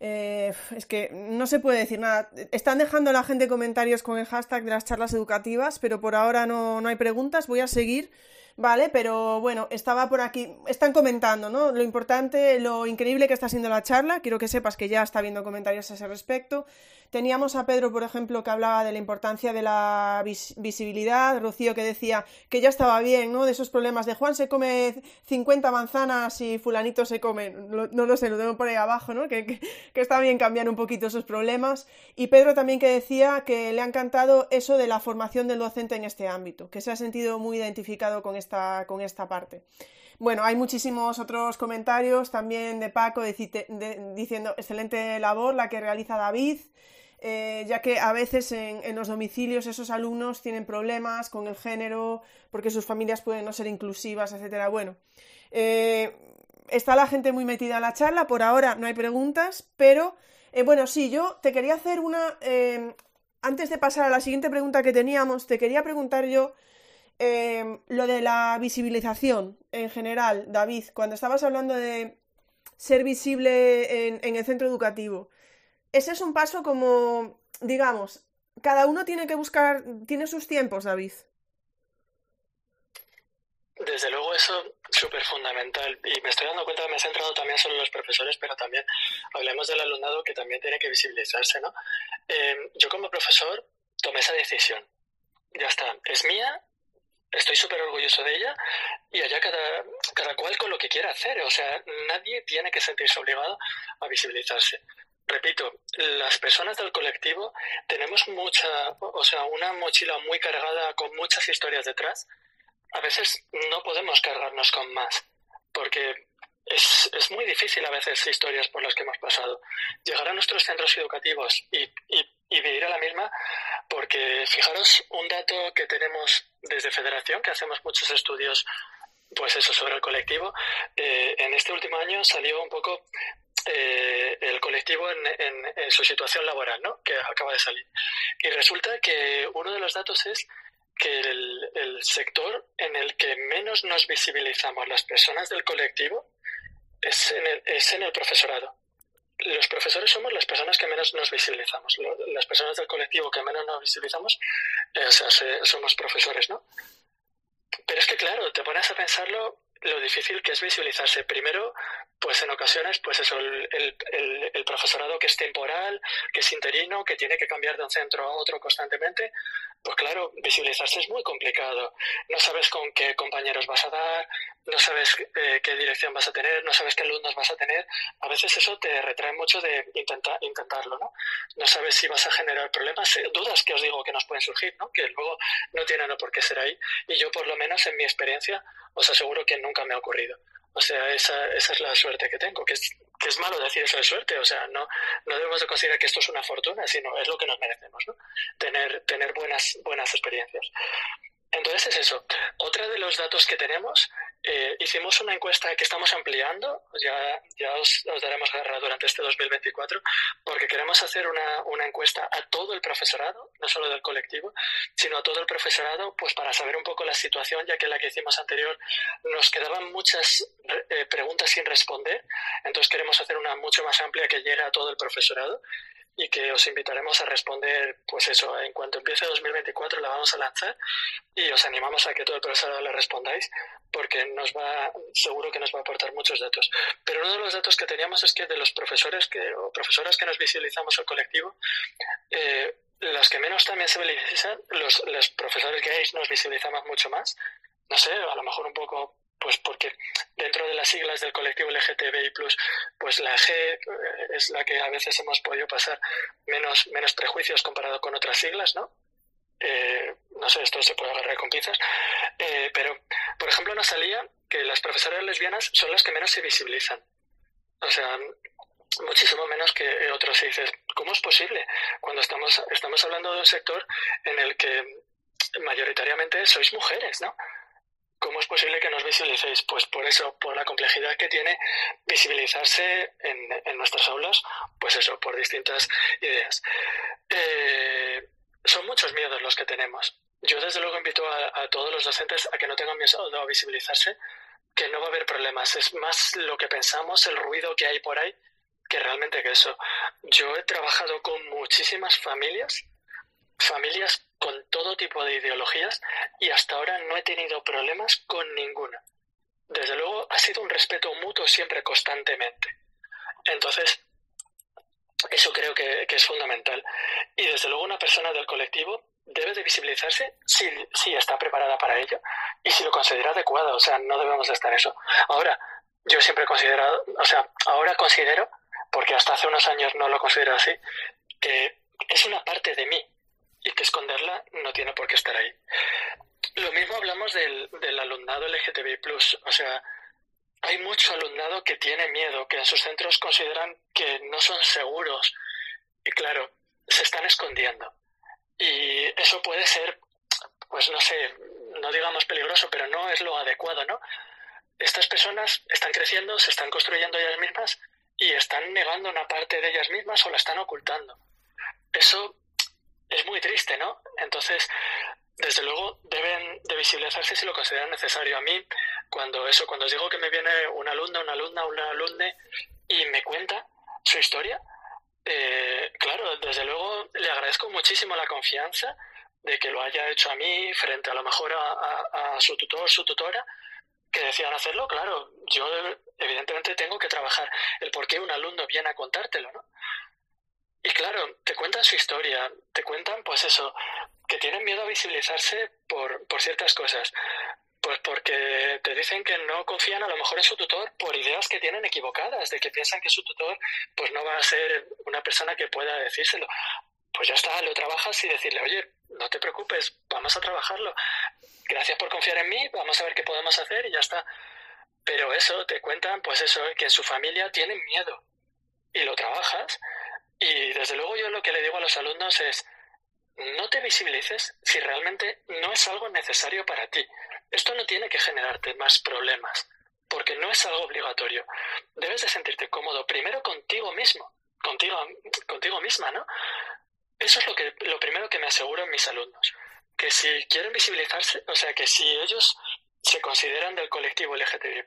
eh, es que no se puede decir nada. Están dejando la gente comentarios con el hashtag de las charlas educativas, pero por ahora no, no hay preguntas, voy a seguir. Vale, pero bueno, estaba por aquí, están comentando, ¿no? Lo importante, lo increíble que está siendo la charla, quiero que sepas que ya está habiendo comentarios a ese respecto. Teníamos a Pedro, por ejemplo, que hablaba de la importancia de la visibilidad, Rocío que decía que ya estaba bien, ¿no? De esos problemas de Juan se come 50 manzanas y fulanito se come, no lo sé, lo tengo por ahí abajo, ¿no? Que, que, está bien cambiar un poquito esos problemas. Y Pedro también que decía que le ha encantado eso de la formación del docente en este ámbito, que se ha sentido muy identificado con esta, con esta parte. Bueno, hay muchísimos otros comentarios también de Paco diciendo excelente labor la que realiza David. Eh, ya que a veces en, los domicilios esos alumnos tienen problemas con el género, porque sus familias pueden no ser inclusivas, etcétera. Bueno, eh, está la gente muy metida en la charla, por ahora no hay preguntas, pero eh, bueno, sí, yo te quería hacer una. antes de pasar a la siguiente pregunta que teníamos, te quería preguntar yo lo de la visibilización en general, David, cuando estabas hablando de ser visible en el centro educativo ese es un paso como, digamos, cada uno tiene que buscar, tiene sus tiempos, David. Desde luego eso es súper fundamental y me estoy dando cuenta que me he centrado también solo en los profesores, pero también hablemos del alumnado que también tiene que visibilizarse, ¿no? Em, yo como profesor tomé esa decisión. Ya está, es mía, estoy súper orgulloso de ella y allá cada, cada cual con lo que quiera hacer. O sea, nadie tiene que sentirse obligado a visibilizarse repito, las personas del colectivo tenemos mucha, o sea, una mochila muy cargada con muchas historias detrás. A veces no podemos cargarnos con más, porque es, es muy difícil a veces historias por las que hemos pasado. Llegar a nuestros centros educativos y, y, vivir a la misma, porque fijaros un dato que tenemos desde Federación, que hacemos muchos estudios pues eso sobre el colectivo. Eh, en este último año salió un poco eh, el colectivo en, su situación laboral, ¿no? que acaba de salir. Y resulta que uno de los datos es que el, sector en el que menos nos visibilizamos las personas del colectivo es en el, es en el profesorado. Los profesores somos las personas que menos nos visibilizamos. Las personas del colectivo que menos nos visibilizamos o sea, somos profesores, ¿no? Pero es que, claro, te pones a pensarlo lo difícil que es visibilizarse. Primero, pues en ocasiones, pues eso, el, el, el, profesorado que es temporal, que es interino, que tiene que cambiar de un centro a otro constantemente, pues claro, visibilizarse es muy complicado. No sabes con qué compañeros vas a dar, no sabes eh, qué dirección vas a tener, no sabes qué alumnos vas a tener. A veces eso te retrae mucho de intentar intentarlo, ¿no? No sabes si vas a generar problemas, eh, dudas que os digo que nos pueden surgir, ¿no? Que luego no tienen por qué ser ahí. Y yo, por lo menos, en mi experiencia, os aseguro que nunca me ha ocurrido. O sea, esa, esa es la suerte que tengo, que es, que es malo decir eso de suerte. O sea, no, no debemos de considerar que esto es una fortuna, sino es lo que nos merecemos, ¿no? Tener, tener buenas, buenas experiencias. Entonces es eso. Otra de los datos que tenemos, eh, hicimos una encuesta que estamos ampliando, ya, ya os, daremos guerra durante este 2024, porque queremos hacer una, una, encuesta a todo el profesorado, no solo del colectivo, sino a todo el profesorado, pues para saber un poco la situación, ya que la que hicimos anterior nos quedaban muchas eh, preguntas sin responder, entonces queremos hacer una mucho más amplia que llegue a todo el profesorado y que os invitaremos a responder, pues eso, en cuanto empiece 2024 la vamos a lanzar y os animamos a que todo el profesorado le respondáis porque nos va, seguro que nos va a aportar muchos datos. Pero uno de los datos que teníamos es que de los profesores que, o profesoras que nos visibilizamos el colectivo, eh, las que menos también se visibilizan, los, los profesores gays nos visibilizamos mucho más. No sé, a lo mejor un poco pues porque dentro de las siglas del colectivo LGTBI+, pues la G eh, es la que a veces hemos podido pasar menos, menos prejuicios comparado con otras siglas, ¿no? Eh, no sé, esto se puede agarrar con pinzas, eh, pero, por ejemplo, nos salía que las profesoras lesbianas son las que menos se visibilizan. O sea, muchísimo menos que otros. Y dices, ¿cómo es posible? Cuando estamos, estamos hablando de un sector en el que mayoritariamente sois mujeres, ¿no? ¿Cómo es posible que nos visualicéis? Pues por eso, por la complejidad que tiene visibilizarse en, nuestras aulas, pues eso, por distintas ideas. Eh, son muchos miedos los que tenemos. Yo desde luego invito a, todos los docentes a que no tengan miedo a visibilizarse, que no va a haber problemas. Es más lo que pensamos, el ruido que hay por ahí, que realmente que eso. Yo he trabajado con muchísimas familias, familias con todo tipo de ideologías, y hasta ahora no he tenido problemas con ninguna. Desde luego ha sido un respeto mutuo siempre constantemente. Entonces, eso creo que, es fundamental. Y desde luego una persona del colectivo debe de visibilizarse si, si está preparada para ello y si lo considera adecuado. O sea, no debemos de estar eso. Ahora, yo siempre he considerado, o sea, ahora considero, porque hasta hace unos años no lo considero así, que es una parte de mí y que esconderla no tiene por qué estar ahí. Lo mismo hablamos del, del alumnado LGTBI+, o sea, hay mucho alumnado que tiene miedo, que en sus centros consideran que no son seguros. Y claro, se están escondiendo. Y eso puede ser, pues no sé, no digamos peligroso, pero no es lo adecuado, ¿no? Estas personas están creciendo, se están construyendo ellas mismas y están negando una parte de ellas mismas o la están ocultando. Eso es muy triste, ¿no? Entonces, desde luego deben de visibilizarse si lo consideran necesario. A mí, cuando eso, cuando os digo que me viene un alumno, una alumna, una alumne y me cuenta su historia, eh, claro, desde luego le agradezco muchísimo la confianza de que lo haya hecho a mí frente a lo mejor a, a su tutor, su tutora, que decían hacerlo, claro, yo evidentemente tengo que trabajar el por qué un alumno viene a contártelo, ¿no? Y claro, te cuentan su historia, te cuentan pues eso, que tienen miedo a visibilizarse por, por ciertas cosas. Pues porque te dicen que no confían a lo mejor en su tutor por ideas que tienen equivocadas, de que piensan que su tutor pues no va a ser una persona que pueda decírselo. Pues ya está, lo trabajas y decirle, oye, no te preocupes, vamos a trabajarlo. Gracias por confiar en mí, vamos a ver qué podemos hacer y ya está. Pero eso, te cuentan, pues eso, que en su familia tienen miedo y lo trabajas. Y desde luego yo lo que le digo a los alumnos es, no te visibilices si realmente no es algo necesario para ti. Esto no tiene que generarte más problemas, porque no es algo obligatorio. Debes de sentirte cómodo primero contigo mismo, contigo, contigo misma, ¿no? Eso es lo, que, lo primero que me aseguro en mis alumnos, que si quieren visibilizarse, o sea, que si ellos se consideran del colectivo LGTBI+,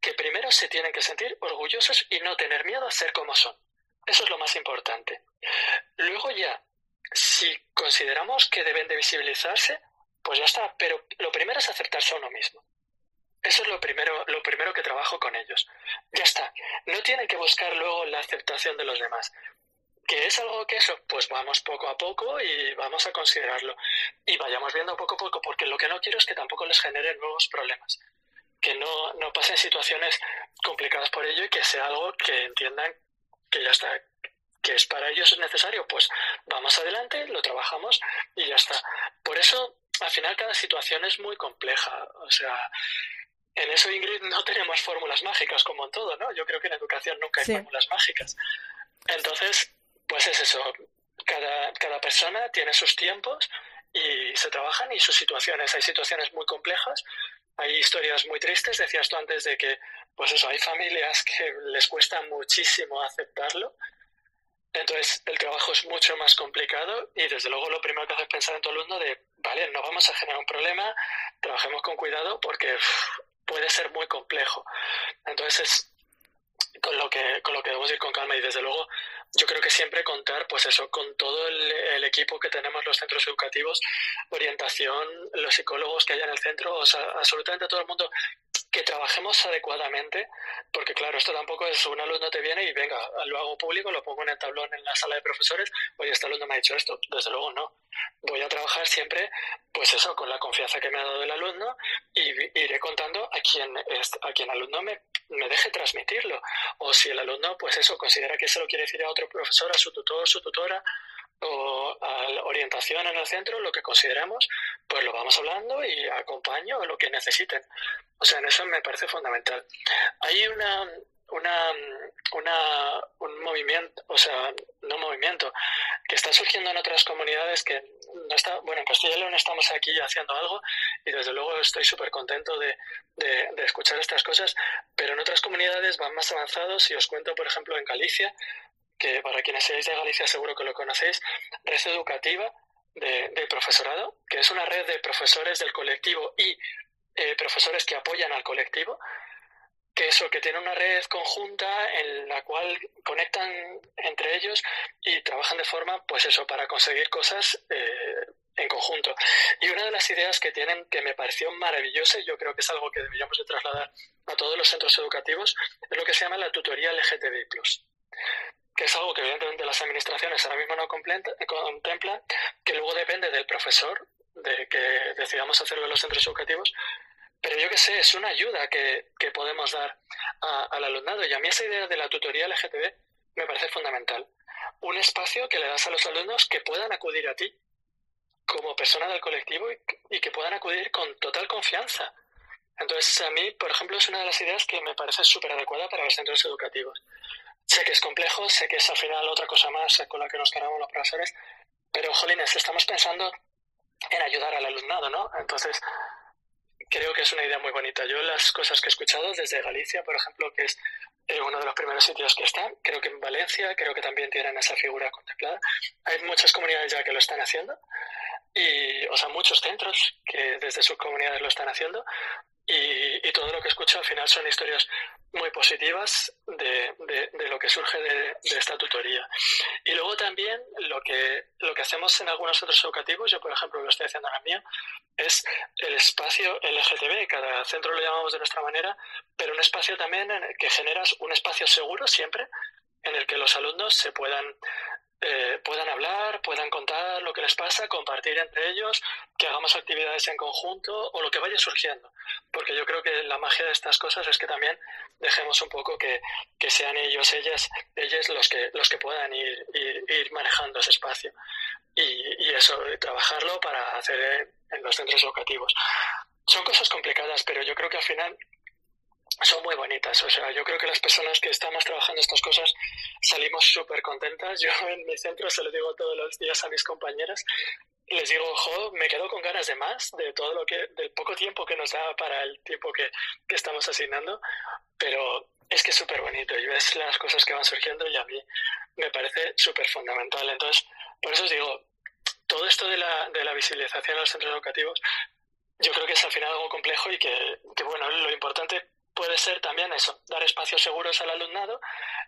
que primero se tienen que sentir orgullosos y no tener miedo a ser como son. Eso es lo más importante. Luego ya, si consideramos que deben de visibilizarse, pues ya está. Pero lo primero es aceptarse a uno mismo. Eso es lo primero, lo primero que trabajo con ellos. Ya está. No tienen que buscar luego la aceptación de los demás. ¿Que es algo que eso? Pues vamos poco a poco y vamos a considerarlo. Y vayamos viendo poco a poco, porque lo que no quiero es que tampoco les genere nuevos problemas. Que no, no pasen situaciones complicadas por ello y que sea algo que entiendan que ya está, que es para ellos necesario, pues vamos adelante, lo trabajamos y ya está. Por eso, al final, cada situación es muy compleja. O sea, en eso, Ingrid, no tenemos fórmulas mágicas como en todo, ¿no? Yo creo que en educación nunca hay fórmulas mágicas. Entonces, pues es eso. Cada, cada persona tiene sus tiempos y se trabajan y sus situaciones. Hay situaciones muy complejas, hay historias muy tristes. Decías tú antes de que, pues eso, hay familias que les cuesta muchísimo aceptarlo entonces, el trabajo es mucho más complicado y desde luego lo primero que haces es pensar en tu alumno de, vale, no vamos a generar un problema, trabajemos con cuidado porque puede ser muy complejo. Entonces, es con lo que con lo que debemos ir con calma y desde luego yo creo que siempre contar pues eso con todo el, equipo que tenemos los centros educativos orientación los psicólogos que hay en el centro o sea absolutamente todo el mundo que trabajemos adecuadamente, porque claro, esto tampoco es un alumno te viene y venga, lo hago público, lo pongo en el tablón en la sala de profesores, oye, este alumno me ha dicho esto, desde luego no. Voy a trabajar siempre, pues eso, con la confianza que me ha dado el alumno y iré contando a quien, a quien alumno me, me deje transmitirlo. O si el alumno, pues eso, considera que se lo quiere decir a otro profesor, a su tutor, su tutora, o a orientación en el centro, lo que consideramos, pues lo vamos hablando y acompaño lo que necesiten. O sea, en eso me parece fundamental. Hay una, una, una, un movimiento, o sea, no movimiento, que está surgiendo en otras comunidades que no está, bueno, en Castilla y León estamos aquí haciendo algo y desde luego estoy súper contento de, de, de, escuchar estas cosas, pero en otras comunidades van más avanzados y os cuento, por ejemplo, en Galicia que para quienes seáis de Galicia seguro que lo conocéis, Red Educativa de, profesorado, que es una red de profesores del colectivo y eh, profesores que apoyan al colectivo, que eso, que tiene una red conjunta en la cual conectan entre ellos y trabajan de forma, pues eso, para conseguir cosas eh, en conjunto. Y una de las ideas que tienen que me pareció maravillosa y yo creo que es algo que deberíamos de trasladar a todos los centros educativos es lo que se llama la tutoría LGTBI+, que es algo que evidentemente las administraciones ahora mismo no contemplan, que luego depende del profesor de que decidamos hacerlo en los centros educativos, pero yo que sé, es una ayuda que, podemos dar al alumnado. Y a mí esa idea de la tutoría LGTB me parece fundamental. Un espacio que le das a los alumnos que puedan acudir a ti como persona del colectivo y, que puedan acudir con total confianza. Entonces, a mí, por ejemplo, es una de las ideas que me parece súper adecuada para los centros educativos. Sé que es complejo, sé que es al final otra cosa más con la que nos cargamos los profesores, pero, jolines, estamos pensando en ayudar al alumnado, ¿no? Entonces, creo que es una idea muy bonita. Yo las cosas que he escuchado desde Galicia, por ejemplo, que es eh, uno de los primeros sitios que está, creo que en Valencia, creo que también tienen esa figura contemplada. Hay muchas comunidades ya que lo están haciendo y, o sea, muchos centros que desde sus comunidades lo están haciendo y, todo lo que escucho al final son historias muy positivas de, de, lo que surge de, esta tutoría. Y luego también lo que, lo que hacemos en algunos centros educativos, yo por ejemplo lo estoy haciendo en el mío, es el espacio LGTB, cada centro lo llamamos de nuestra manera, pero un espacio también en el que generas un espacio seguro siempre en el que los alumnos se puedan eh, puedan hablar, puedan contar lo que les pasa, compartir entre ellos, que hagamos actividades en conjunto o lo que vaya surgiendo. Porque yo creo que la magia de estas cosas es que también dejemos un poco que, sean ellos, ellas, ellas los que, los que puedan ir, ir, manejando ese espacio. Y, y, eso, trabajarlo para hacer en los centros educativos. Son cosas complicadas, pero yo creo que al final son muy bonitas. O sea, yo creo que las personas que estamos trabajando estas cosas salimos súper contentas. Yo en mi centro se lo digo todos los días a mis compañeras. Les digo, jo, me quedo con ganas de más, de todo lo que, del poco tiempo que nos da para el tiempo que, que estamos asignando, pero es que es súper bonito y ves las cosas que van surgiendo y a mí me parece súper fundamental. Entonces, por eso os digo, todo esto de la, de la visibilización en los centros educativos, yo creo que es al final algo complejo y que, que bueno, lo importante puede ser también eso, dar espacios seguros al alumnado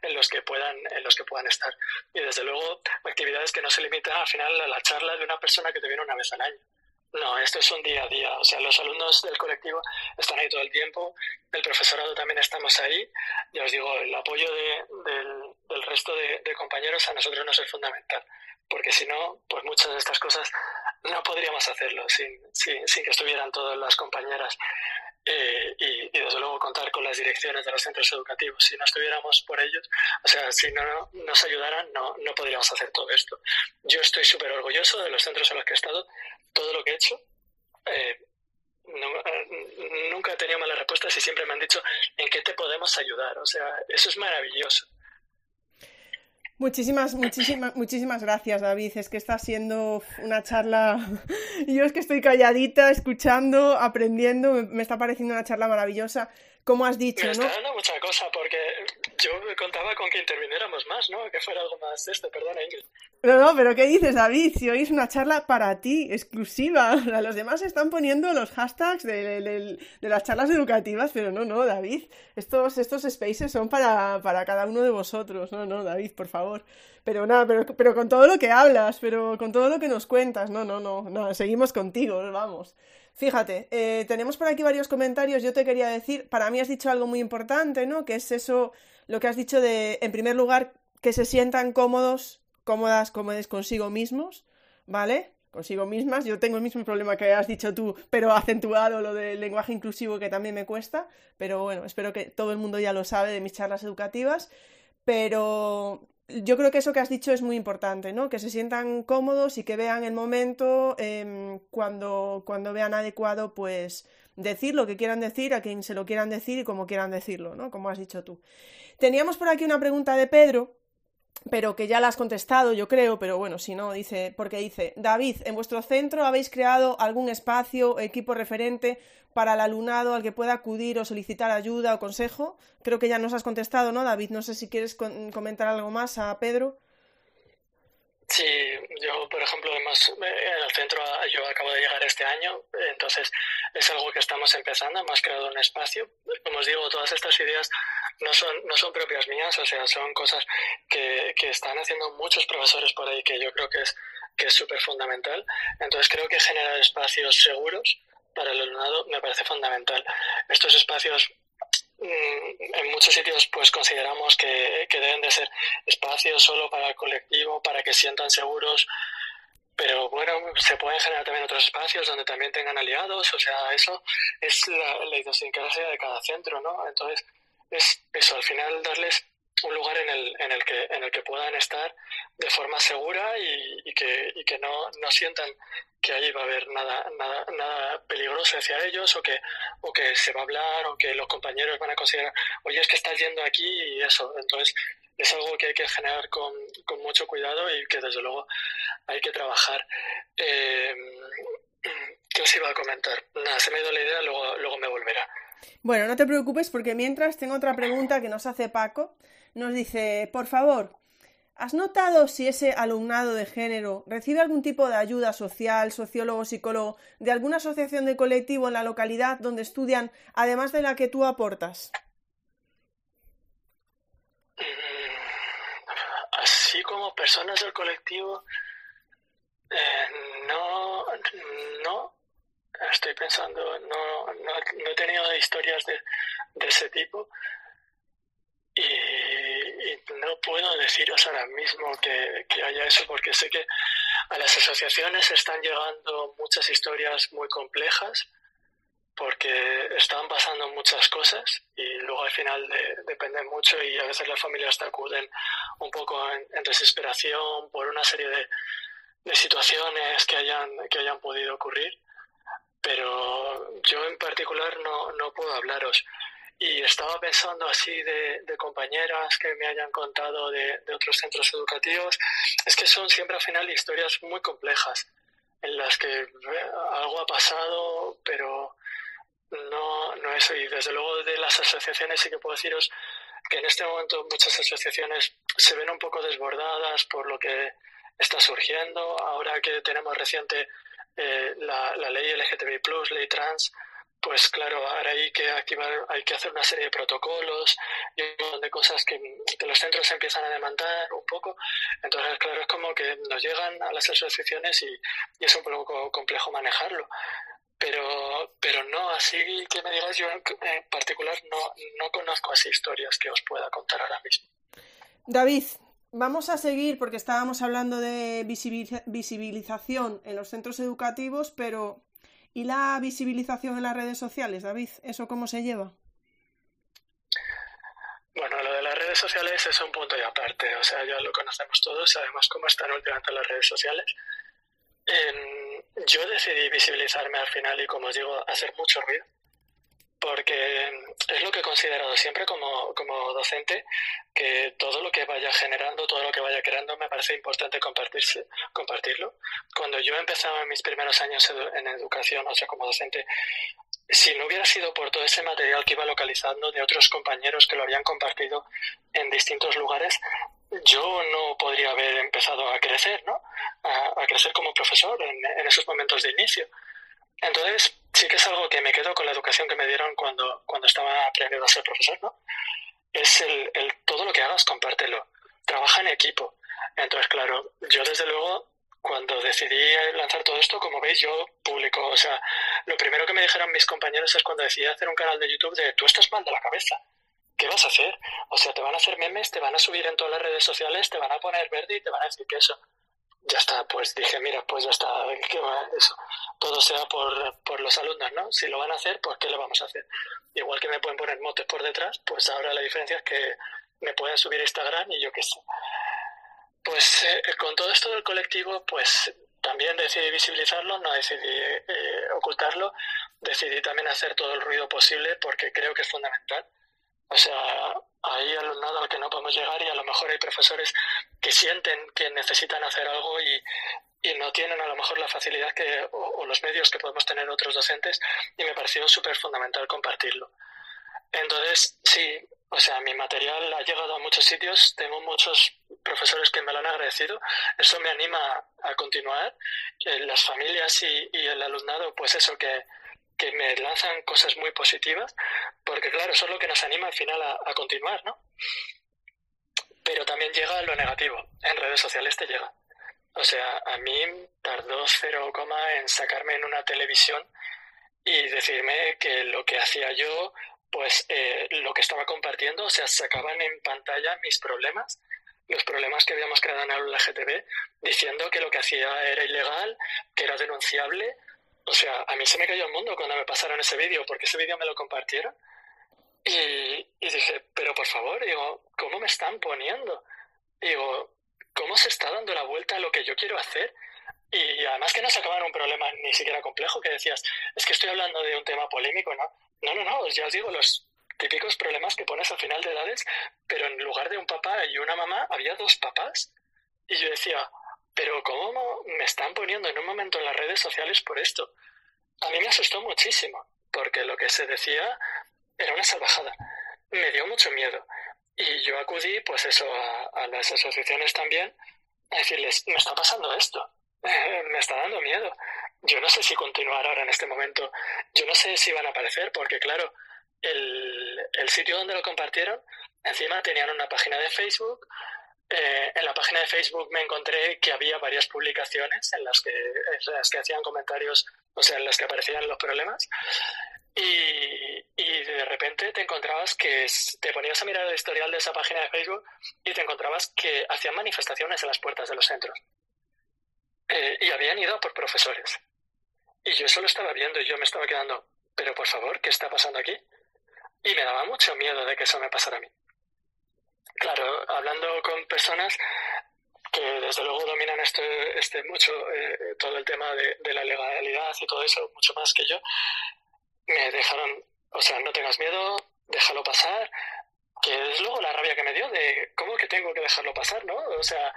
en los que puedan, en los que puedan estar. Y desde luego, actividades que no se limitan al final a la charla de una persona que te viene una vez al año. No, esto es un día a día. O sea, los alumnos del colectivo están ahí todo el tiempo, el profesorado también estamos ahí. Ya os digo, el apoyo del, resto de, compañeros a nosotros nos es fundamental. Porque si no, pues muchas de estas cosas no podríamos hacerlo sin, sin, sin que estuvieran todas las compañeras eh, y, desde luego contar con las direcciones de los centros educativos. Si no estuviéramos por ellos, o sea, si no nos ayudaran, no, no podríamos hacer todo esto. Yo estoy súper orgulloso de los centros en los que he estado, todo lo que he hecho. Eh, eh, nunca he tenido malas respuestas y siempre me han dicho en qué te podemos ayudar. O sea, eso es maravilloso. Muchísimas, muchísimas, muchísimas gracias, David. Es que está siendo una charla. Yo es que estoy calladita, escuchando, aprendiendo. Me está pareciendo una charla maravillosa como has dicho, me está dando mucha cosa porque yo contaba con que interviniéramos más, ¿no? Que fuera algo más esto, perdona, Ingrid. No, no, pero ¿qué dices, David? Si hoy es una charla para ti, exclusiva. Los demás están poniendo los hashtags de, las charlas educativas, pero no, no, David. Estos, estos spaces son para, para cada uno de vosotros. No, no, David, por favor. Pero nada, pero, pero con todo lo que hablas, pero con todo lo que nos cuentas. No, no, no, no, seguimos contigo, vamos. Fíjate, eh, tenemos por aquí varios comentarios. Yo te quería decir, para mí has dicho algo muy importante, ¿no? Que es eso, lo que has dicho de, en primer lugar, que se sientan cómodos, cómodas, cómodes consigo mismos, ¿vale? Consigo mismas. Yo tengo el mismo problema que has dicho tú, pero acentuado lo del lenguaje inclusivo que también me cuesta. Pero bueno, espero que todo el mundo ya lo sabe de mis charlas educativas. Pero yo creo que eso que has dicho es muy importante, ¿no? Que se sientan cómodos y que vean el momento em, cuando, cuando vean adecuado, pues decir lo que quieran decir, a quien se lo quieran decir y como quieran decirlo, ¿no? Como has dicho tú. Teníamos por aquí una pregunta de Pedro, pero que ya la has contestado, yo creo, pero bueno, si no, dice, porque dice, David, en vuestro centro habéis creado algún espacio, equipo referente para el alumnado al que pueda acudir o solicitar ayuda o consejo. Creo que ya nos has contestado, ¿no, David? No sé si quieres comentar algo más a Pedro. Sí, yo, por ejemplo, hemos, en el centro yo acabo de llegar este año, entonces es algo que estamos empezando, hemos creado un espacio. Como os digo, todas estas ideas no son, no son propias mías, o sea, son cosas que, que están haciendo muchos profesores por ahí que yo creo que es que es súper fundamental. Entonces creo que generar espacios seguros para el alumnado me parece fundamental. Estos espacios mm, en muchos sitios pues consideramos que, deben de ser espacios solo para el colectivo, para que sientan seguros, pero bueno, se pueden generar también otros espacios donde también tengan aliados, o sea, eso es la, la idiosincrasia de cada centro, ¿no? Entonces, es eso, al final darles un lugar en el, en el, que, en el que puedan estar de forma segura y, que, y que no, no sientan que ahí va a haber nada, nada, nada peligroso hacia ellos o que, o que se va a hablar o que los compañeros van a considerar, oye, es que estás yendo aquí y eso. Entonces, es algo que hay que generar con, con mucho cuidado y que desde luego hay que trabajar. Eh, ¿Qué os iba a comentar? Nada, se me ha ido la idea, luego, luego me volverá. Bueno, no te preocupes porque mientras tengo otra pregunta que nos hace Paco. Nos dice, por favor, ¿Has notado si ese alumnado de género recibe algún tipo de ayuda social, sociólogo, psicólogo, de alguna asociación de colectivo en la localidad donde estudian, además de la que tú aportas? Mm, así como personas del colectivo, eh, no, no, estoy pensando, no, no, he tenido historias de, de ese tipo. Y, no puedo deciros ahora mismo que, haya eso porque sé que a las asociaciones están llegando muchas historias muy complejas porque están pasando muchas cosas y luego al final depende mucho y a veces las familias te acuden un poco en, desesperación por una serie de, de, situaciones que hayan, que hayan podido ocurrir. Pero yo en particular no, no puedo hablaros. Y estaba pensando así de, compañeras que me hayan contado de, otros centros educativos. Es que son siempre al final historias muy complejas en las que eh, algo ha pasado, pero no, no eso. Y desde luego de las asociaciones sí que puedo deciros que en este momento muchas asociaciones se ven un poco desbordadas por lo que está surgiendo. Ahora que tenemos reciente eh, la, la ley LGTBI, ley trans, pues claro, ahora hay que activar, hay que hacer una serie de protocolos y un montón de cosas que, los centros empiezan a demandar un poco. Entonces, claro, es como que nos llegan a las asociaciones y, es un poco complejo manejarlo. Pero, pero no, así que me digas, yo en particular no, no conozco así historias que os pueda contar ahora mismo. David, Vamos a seguir porque estábamos hablando de visibilización en los centros educativos, pero ¿Y la visibilización en las redes sociales, David? ¿Eso cómo se lleva? Bueno, lo de las redes sociales es un punto y aparte. O sea, ya lo conocemos todos, sabemos cómo están últimamente las redes sociales. Yo decidí visibilizarme al final y, como os digo, hacer mucho ruido porque es lo que he considerado siempre como, como, docente, que todo lo que vaya generando, todo lo que vaya creando, me parece importante compartirse, compartirlo. Cuando yo empezaba en mis primeros años en educación, o sea, como docente, si no hubiera sido por todo ese material que iba localizando de otros compañeros que lo habían compartido en distintos lugares, yo no podría haber empezado a crecer, ¿no? A, crecer como profesor en esos momentos de inicio. Entonces, sí que es algo que me quedo con la educación que me dieron cuando, cuando estaba aprendiendo a ser profesor, ¿no? Es el todo lo que hagas, compártelo. Trabaja en equipo. Entonces, claro, yo desde luego, cuando decidí lanzar todo esto, como veis, yo publico, o sea, lo primero que me dijeron mis compañeros es cuando decidí hacer un canal de YouTube de tú estás mal de la cabeza. ¿Qué vas a hacer? O sea, te van a hacer memes, te van a subir en todas las redes sociales, te van a poner verde y te van a decir que eso ya está, pues dije, mira, pues ya está, que eso, todo sea por, por, los alumnos, ¿no? Si lo van a hacer, pues ¿qué le vamos a hacer? Igual que me pueden poner motes por detrás, pues ahora la diferencia es que me pueden subir a Instagram y yo qué sé. Pues eh, con todo esto del colectivo, pues también decidí visibilizarlo, no decidí eh, ocultarlo, decidí también hacer todo el ruido posible porque creo que es fundamental. O sea, hay alumnado al que no podemos llegar y a lo mejor hay profesores que sienten que necesitan hacer algo y, no tienen a lo mejor la facilidad que, o, los medios que podemos tener otros docentes y me pareció súper fundamental compartirlo. Entonces, sí, o sea, mi material ha llegado a muchos sitios, tengo muchos profesores que me lo han agradecido, eso me anima a continuar. Eh, las familias y, el alumnado, pues eso, que, que, me lanzan cosas muy positivas, porque claro, eso es lo que nos anima al final a, continuar, ¿no? Pero también llega lo negativo, en redes sociales te llega. O sea, a mí tardó cero coma en sacarme en una televisión y decirme que lo que hacía yo, pues eh, lo que estaba compartiendo, o sea, sacaban en pantalla mis problemas, los problemas que habíamos creado en el LGTB, diciendo que lo que hacía era ilegal, que era denunciable. O sea, a mí se me cayó el mundo cuando me pasaron ese vídeo, porque ese vídeo me lo compartieron. Y, y dije, pero por favor, digo, ¿cómo me están poniendo? Digo, cómo se está dando la vuelta a lo que yo quiero hacer. Y además que no se acaban un problema ni siquiera complejo, que decías, es que estoy hablando de un tema polémico, ¿no? No, no, no, ya os digo, los típicos problemas que pones al final de edades, pero en lugar de un papá y una mamá, había dos papás. Y yo decía, pero ¿cómo me están poniendo en un momento en las redes sociales por esto? A mí me asustó muchísimo, porque lo que se decía era una salvajada. Me dio mucho miedo. Y yo acudí, pues eso, a, las asociaciones también, a decirles, me está pasando esto, me está dando miedo. Yo no sé si continuar ahora en este momento, yo no sé si van a aparecer, porque claro, el, el sitio donde lo compartieron, encima tenían una página de Facebook, eh, en la página de Facebook me encontré que había varias publicaciones en las que, hacían comentarios, o sea, en las que aparecían los problemas. Y, y, de repente te encontrabas que te ponías a mirar el historial de esa página de Facebook y te encontrabas que hacían manifestaciones en las puertas de los centros. Eh, y habían ido por profesores. Y yo eso lo estaba viendo y yo me estaba quedando, pero por favor, ¿qué está pasando aquí? Y me daba mucho miedo de que eso me pasara a mí. Claro, hablando con personas que desde luego dominan este, este mucho eh, todo el tema de, la legalidad y todo eso, mucho más que yo, me dejaron, o sea, no tengas miedo, déjalo pasar, que es luego la rabia que me dio de cómo que tengo que dejarlo pasar, ¿no? O sea,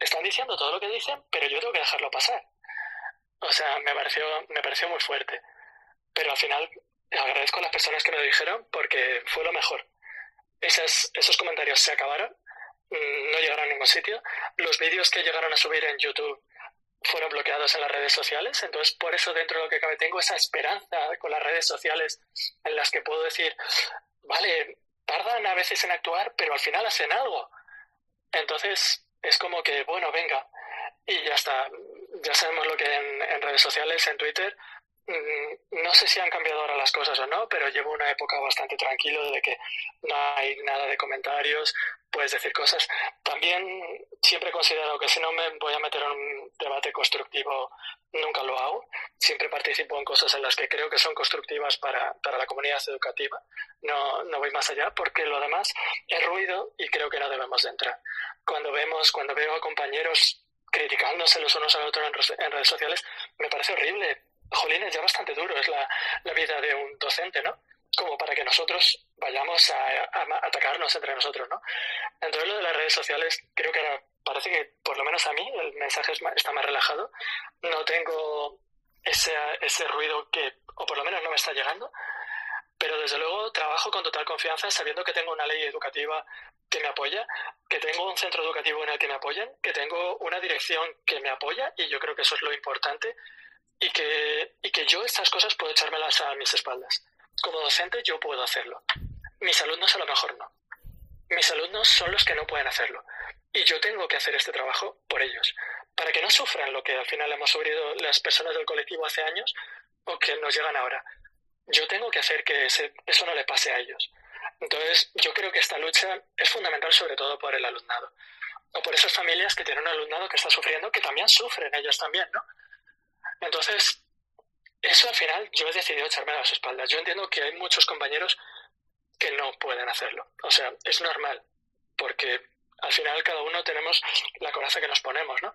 están diciendo todo lo que dicen, pero yo tengo que dejarlo pasar. O sea, me pareció, me pareció muy fuerte. Pero al final agradezco a las personas que me lo dijeron porque fue lo mejor. Esos, esos comentarios se acabaron, mm, no llegaron a ningún sitio. Los vídeos que llegaron a subir en YouTube fueron bloqueados en las redes sociales. Entonces, por eso dentro de lo que cabe tengo esa esperanza con las redes sociales en las que puedo decir, vale, tardan a veces en actuar, pero al final hacen algo. Entonces, es como que, bueno, venga, y ya está. Ya sabemos lo que en, en redes sociales, en Twitter, no sé si han cambiado ahora las cosas o no, pero llevo una época bastante tranquilo de que no hay nada de comentarios, puedes decir cosas. También siempre he considerado que si no me voy a meter en un debate constructivo, nunca lo hago. Siempre participo en cosas en las que creo que son constructivas para, para la comunidad educativa. No, no voy más allá porque lo demás es ruido y creo que no debemos de entrar. Cuando vemos, cuando veo a compañeros criticándose los unos a los otros en, redes sociales, me parece horrible. Jolín, es ya bastante duro, es la, la vida de un docente, ¿no? como para que nosotros vayamos a, atacarnos entre nosotros, ¿no? Entonces lo de las redes sociales creo que ahora parece que por lo menos a mí el mensaje está más relajado, no tengo ese, ese ruido que, o por lo menos no me está llegando, pero desde luego trabajo con total confianza sabiendo que tengo una ley educativa que me apoya, que tengo un centro educativo en el que me apoyan, que tengo una dirección que me apoya y yo creo que eso es lo importante y que, y que yo estas cosas puedo echármelas a mis espaldas como docente yo puedo hacerlo. Mis alumnos a lo mejor no. Mis alumnos son los que no pueden hacerlo. Y yo tengo que hacer este trabajo por ellos, para que no sufran lo que al final hemos sufrido las personas del colectivo hace años o que nos llegan ahora. Yo tengo que hacer que eso no le pase a ellos. Entonces, yo creo que esta lucha es fundamental sobre todo por el alumnado. O por esas familias que tienen un alumnado que está sufriendo, que también sufren ellos también, ¿no? Entonces, eso al final yo he decidido echarme a las espaldas. Yo entiendo que hay muchos compañeros que no pueden hacerlo. O sea, es normal, porque al final cada uno tenemos la coraza que nos ponemos, ¿no?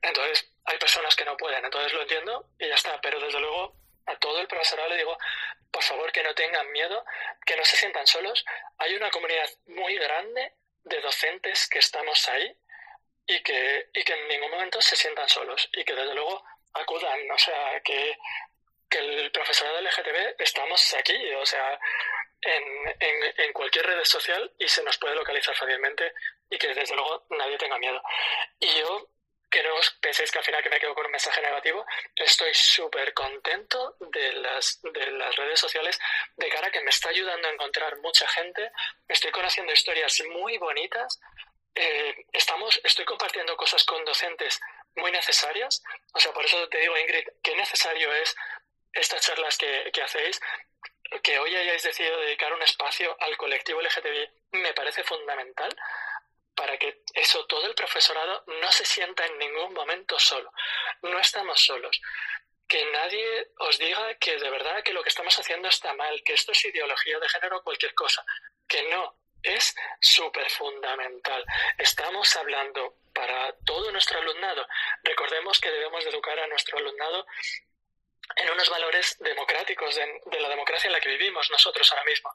Entonces, hay personas que no pueden, entonces lo entiendo y ya está. Pero desde luego, a todo el profesorado le digo, por favor, que no tengan miedo, que no se sientan solos. Hay una comunidad muy grande de docentes que estamos ahí y que, y que en ningún momento se sientan solos y que desde luego acudan, o sea, que, que el profesorado LGTB estamos aquí, o sea, en, en, cualquier red social y se nos puede localizar fácilmente y que desde luego nadie tenga miedo. Y yo que no os penséis que al final que me quedo con un mensaje negativo, estoy súper contento de las, de las redes sociales de cara a que me está ayudando a encontrar mucha gente, estoy conociendo historias muy bonitas, eh, estamos, estoy compartiendo cosas con docentes muy necesarias, o sea, por eso te digo, Ingrid, qué necesario es estas charlas que, que hacéis, que hoy hayáis decidido dedicar un espacio al colectivo LGTBI, me parece fundamental, para que eso, todo el profesorado no se sienta en ningún momento solo. No estamos solos. Que nadie os diga que de verdad que lo que estamos haciendo está mal, que esto es ideología de género o cualquier cosa. Que no, es súper fundamental. Estamos hablando para todo nuestro alumnado. Recordemos que debemos de educar a nuestro alumnado en unos valores democráticos de, de, la democracia en la que vivimos nosotros ahora mismo.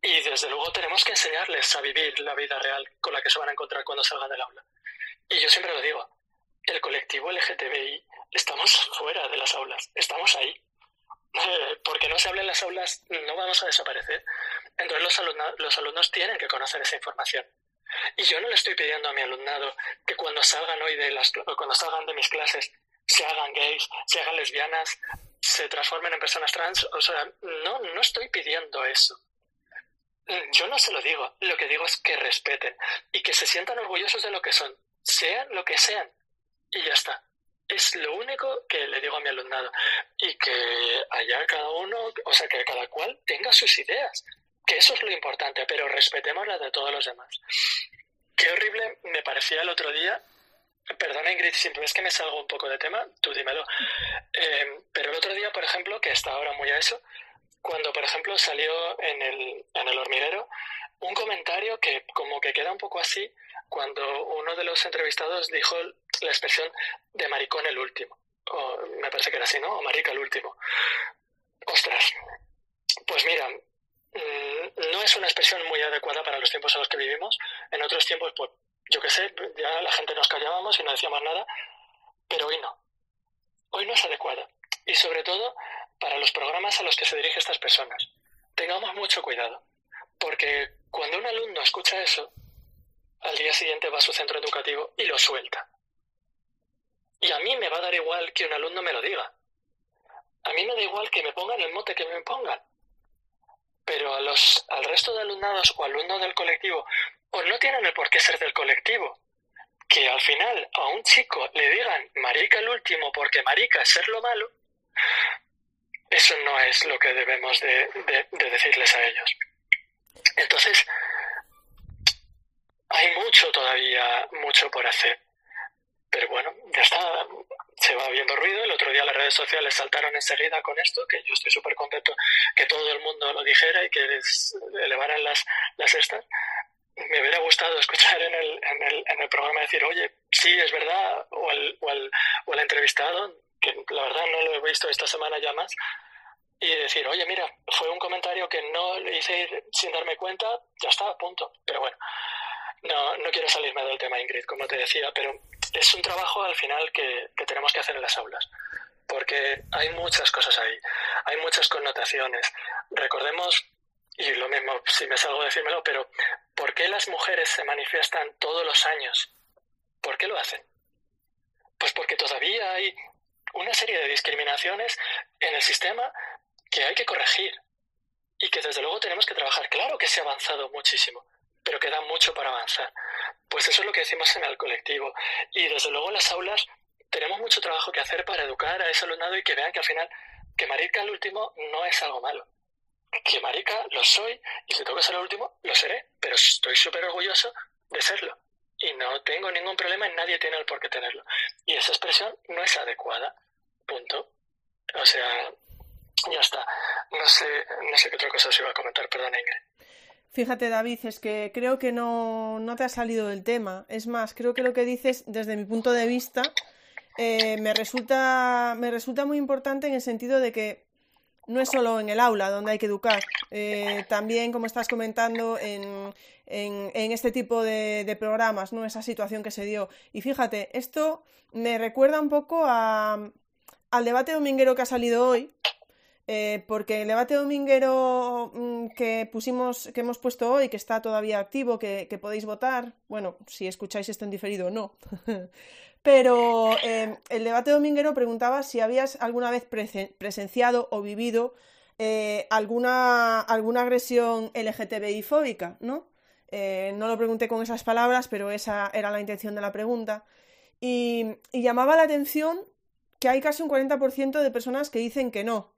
Y desde luego tenemos que enseñarles a vivir la vida real con la que se van a encontrar cuando salgan del aula. Y yo siempre lo digo, el colectivo LGTBI estamos fuera de las aulas, estamos ahí. Eh, porque no se habla en las aulas, no vamos a desaparecer. Entonces los alumnos, los alumnos tienen que conocer esa información. Y yo no le estoy pidiendo a mi alumnado que cuando salgan hoy de las cuando salgan de mis clases se hagan gays, se hagan lesbianas, se transformen en personas trans. O sea, no, no estoy pidiendo eso. Yo no se lo digo, lo que digo es que respeten y que se sientan orgullosos de lo que son, sean lo que sean. Y ya está. Es lo único que le digo a mi alumnado. Y que allá cada uno, o sea, que cada cual tenga sus ideas. Que eso es lo importante, pero respetemos las de todos los demás. Qué horrible me parecía el otro día. Perdona, Ingrid, si ves que me salgo un poco de tema, tú dímelo. Eh, pero el otro día, por ejemplo, que está ahora muy a eso, cuando, por ejemplo, salió en el, en el hormiguero un comentario que como que queda un poco así cuando uno de los entrevistados dijo la expresión de maricón el último. O, me parece que era así, ¿no? O marica el último. Ostras. Pues mira, no es una expresión muy adecuada para los tiempos en los que vivimos. En otros tiempos, pues yo qué sé, ya la gente nos callábamos y no decíamos nada, pero hoy no. Hoy no es adecuada. Y sobre todo para los programas a los que se dirigen estas personas. Tengamos mucho cuidado, porque cuando un alumno escucha eso, al día siguiente va a su centro educativo y lo suelta. Y a mí me va a dar igual que un alumno me lo diga. A mí me da igual que me pongan el mote que me pongan. Pero a los, al resto de alumnados o alumnos del colectivo, o no tienen el por qué ser del colectivo, que al final a un chico le digan marica el último porque marica es ser lo malo, eso no es lo que debemos de, decirles a ellos. Entonces, hay mucho todavía, mucho por hacer. Pero bueno, ya está, se va viendo ruido. El otro día las redes sociales saltaron enseguida con esto, que yo estoy súper contento que todo el mundo lo dijera y que elevaran las, las estas. Me hubiera gustado escuchar en el, en, el, en el programa decir, oye, sí, es verdad, o el, o el, o el entrevistado, que la verdad no lo he visto esta semana ya más, y decir, oye, mira, fue un comentario que no le hice sin darme cuenta, ya está, punto. Pero bueno, no, no quiero salirme del tema, Ingrid, como te decía, pero es un trabajo al final que, que tenemos que hacer en las aulas, porque hay muchas cosas ahí, hay muchas connotaciones. Recordemos, y lo mismo, si me salgo decírmelo, pero ¿por qué las mujeres se manifiestan todos los años? ¿Por qué lo hacen? Pues porque todavía hay una serie de discriminaciones en el sistema que hay que corregir y que desde luego tenemos que trabajar. Claro que se ha avanzado muchísimo, pero queda mucho para avanzar. Pues eso es lo que decimos en el colectivo. Y desde luego en las aulas tenemos mucho trabajo que hacer para educar a ese alumnado y que vean que al final que marica el último no es algo malo. Que marica lo soy y si tengo que ser el último, lo seré, pero estoy súper orgulloso de serlo. Y no tengo ningún problema y nadie tiene el por qué tenerlo. Y esa expresión no es adecuada. Punto. O sea, ya está. No sé, no sé qué otra cosa os iba a comentar, perdón, Ingrid. Fíjate, David, es que creo que no, no, te ha salido del tema. Es más, creo que lo que dices, desde mi punto de vista, eh, me, resulta, me resulta muy importante en el sentido de que no es solo en el aula donde hay que educar, eh, también, como estás comentando, en, en, en este tipo de, de, programas, ¿no? Esa situación que se dio. Y fíjate, esto me recuerda un poco a, al debate dominguero que ha salido hoy, Eh, porque el debate dominguero mm, que pusimos, que hemos puesto hoy, que está todavía activo, que, podéis votar, bueno, si escucháis esto en diferido no. Pero eh, el debate dominguero preguntaba si habías alguna vez presenciado o vivido eh, alguna, alguna agresión LGTBI fóbica, ¿no? no lo pregunté con esas palabras, pero esa era la intención de la pregunta. Y llamaba la atención que hay casi un 40% de personas que dicen que no.